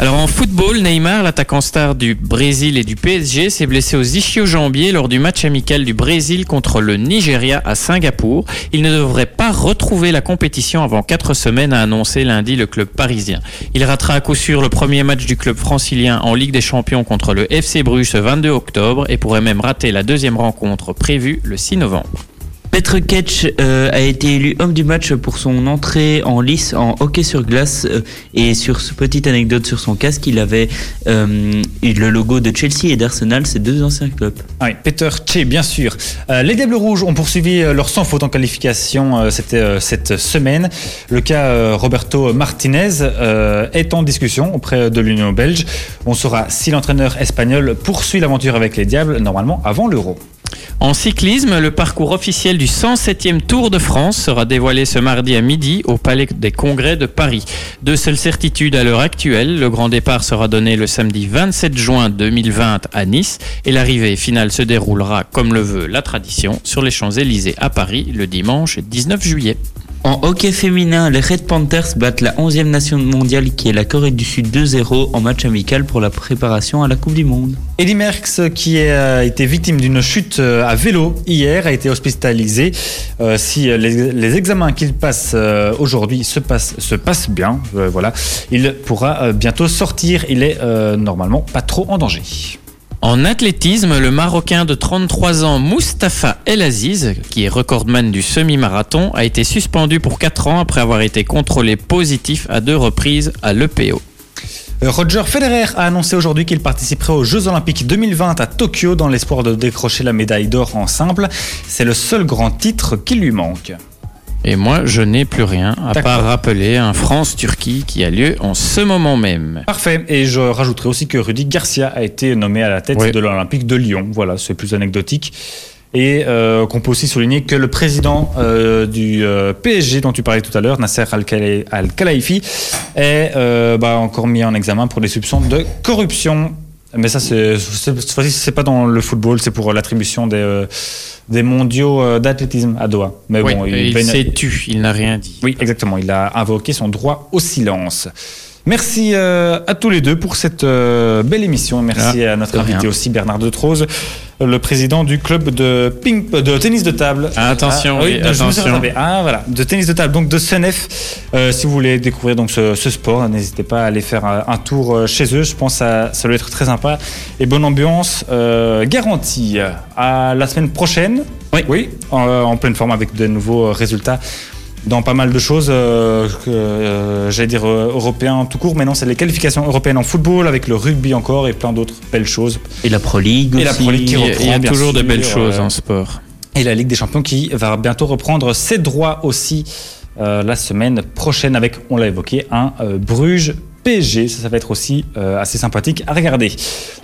Alors en football, Neymar, l'attaquant star du Brésil et du PSG, s'est blessé aux ischio-jambiers lors du match amical du Brésil contre le Nigeria à Singapour. Il ne devrait pas retrouver la compétition avant quatre semaines, a annoncé lundi le club parisien. Il ratera à coup sûr le premier match du club francilien en Ligue des Champions contre le FC Bruges ce 22 octobre et pourrait même rater la deuxième rencontre prévue le 6 novembre. Petr Ketch euh, a été élu homme du match pour son entrée en lice en hockey sur glace euh, et sur ce petite anecdote sur son casque, il avait euh, eu le logo de Chelsea et d'Arsenal, ces deux anciens clubs. Oui, Peter Che, bien sûr. Les Diables Rouges ont poursuivi leur sans faute en qualification euh, cette semaine. Le cas Roberto Martinez est en discussion auprès de l'Union belge. On saura si l'entraîneur espagnol poursuit l'aventure avec les Diables, normalement avant l'Euro. En cyclisme, le parcours officiel du 107e Tour de France sera dévoilé ce mardi à midi au Palais des Congrès de Paris. Deux seules certitudes à l'heure actuelle, le grand départ sera donné le samedi 27 juin 2020 à Nice et l'arrivée finale se déroulera, comme le veut la tradition, sur les Champs-Élysées à Paris le dimanche 19 juillet. En hockey féminin, les Red Panthers battent la 11e nation mondiale qui est la Corée du Sud 2-0 en match amical pour la préparation à la Coupe du Monde. Eddie Merckx, qui a été victime d'une chute euh, à vélo hier, a été hospitalisé. Euh, si euh, les, examens qu'il passe euh, aujourd'hui se passent, se passent bien, euh, voilà, il pourra euh, bientôt sortir. Il est euh, normalement pas trop en danger. En athlétisme, le Marocain de 33 ans Mustapha El Aziz, qui est recordman du semi-marathon, a été suspendu pour 4 ans après avoir été contrôlé positif à deux reprises à l'EPO. Euh, Roger Federer a annoncé aujourd'hui qu'il participerait aux Jeux Olympiques 2020 à Tokyo dans l'espoir de décrocher la médaille d'or en simple. C'est le seul grand titre qui lui manque. Et moi, je n'ai plus rien, à part rappeler un France-Turquie qui a lieu en ce moment même. Parfait. Et je rajouterai aussi que Rudy Garcia a été nommé à la tête Oui. de l'Olympique de Lyon. Voilà, c'est plus anecdotique. Et euh, qu'on peut aussi souligner que le président euh, du euh, PSG dont tu parlais tout à l'heure, Nasser Al-Khelai- Al-Khelaifi, est bah, encore mis en examen pour des soupçons de corruption. Mais ça, c'est, cette fois-ci, c'est pas dans le football, c'est pour l'attribution des, euh, des mondiaux euh, d'athlétisme à Doha. Mais Oui, bon, il baigne- s'est tu, il n'a rien dit. oui, exactement. Il a invoqué son droit au silence. Merci euh, à tous les deux pour cette euh, belle émission. Merci à notre invité aussi, Bernard de Trose, le président du club de, ping, de tennis de table. Ah, attention, Ah, oui, attention. Ah, voilà, de tennis de table, donc de Senef. Euh, si vous voulez découvrir donc ce, ce sport, n'hésitez pas à aller faire un, un tour chez eux. Je pense que ça, doit être très sympa et bonne ambiance euh, garantie. À la semaine prochaine. Oui. Oui, en, en pleine forme avec de nouveaux résultats dans pas mal de choses, euh, euh, j'allais dire euh, européens tout court, mais non, c'est les qualifications européennes en football, avec le rugby encore et plein d'autres belles choses. Et la Pro League Et la aussi. Pro League qui reprend, il y a bien toujours de belles choses euh, en sport. Et la Ligue des Champions qui va bientôt reprendre ses droits aussi la semaine prochaine avec, on l'a évoqué, un Bruges. PSG, ça, ça va être aussi euh, assez sympathique à regarder.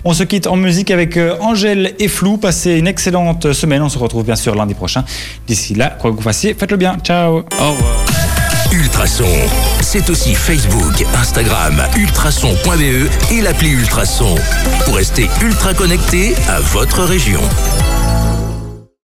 On se quitte en musique avec euh, Angèle et Flou. Passez une excellente semaine. On se retrouve bien sûr lundi prochain. D'ici là, quoi que vous fassiez, faites-le bien. Ciao. Au revoir. Ultrason, c'est aussi Facebook, Instagram, ultrason.be et l'appli Ultrason pour rester ultra connecté à votre région.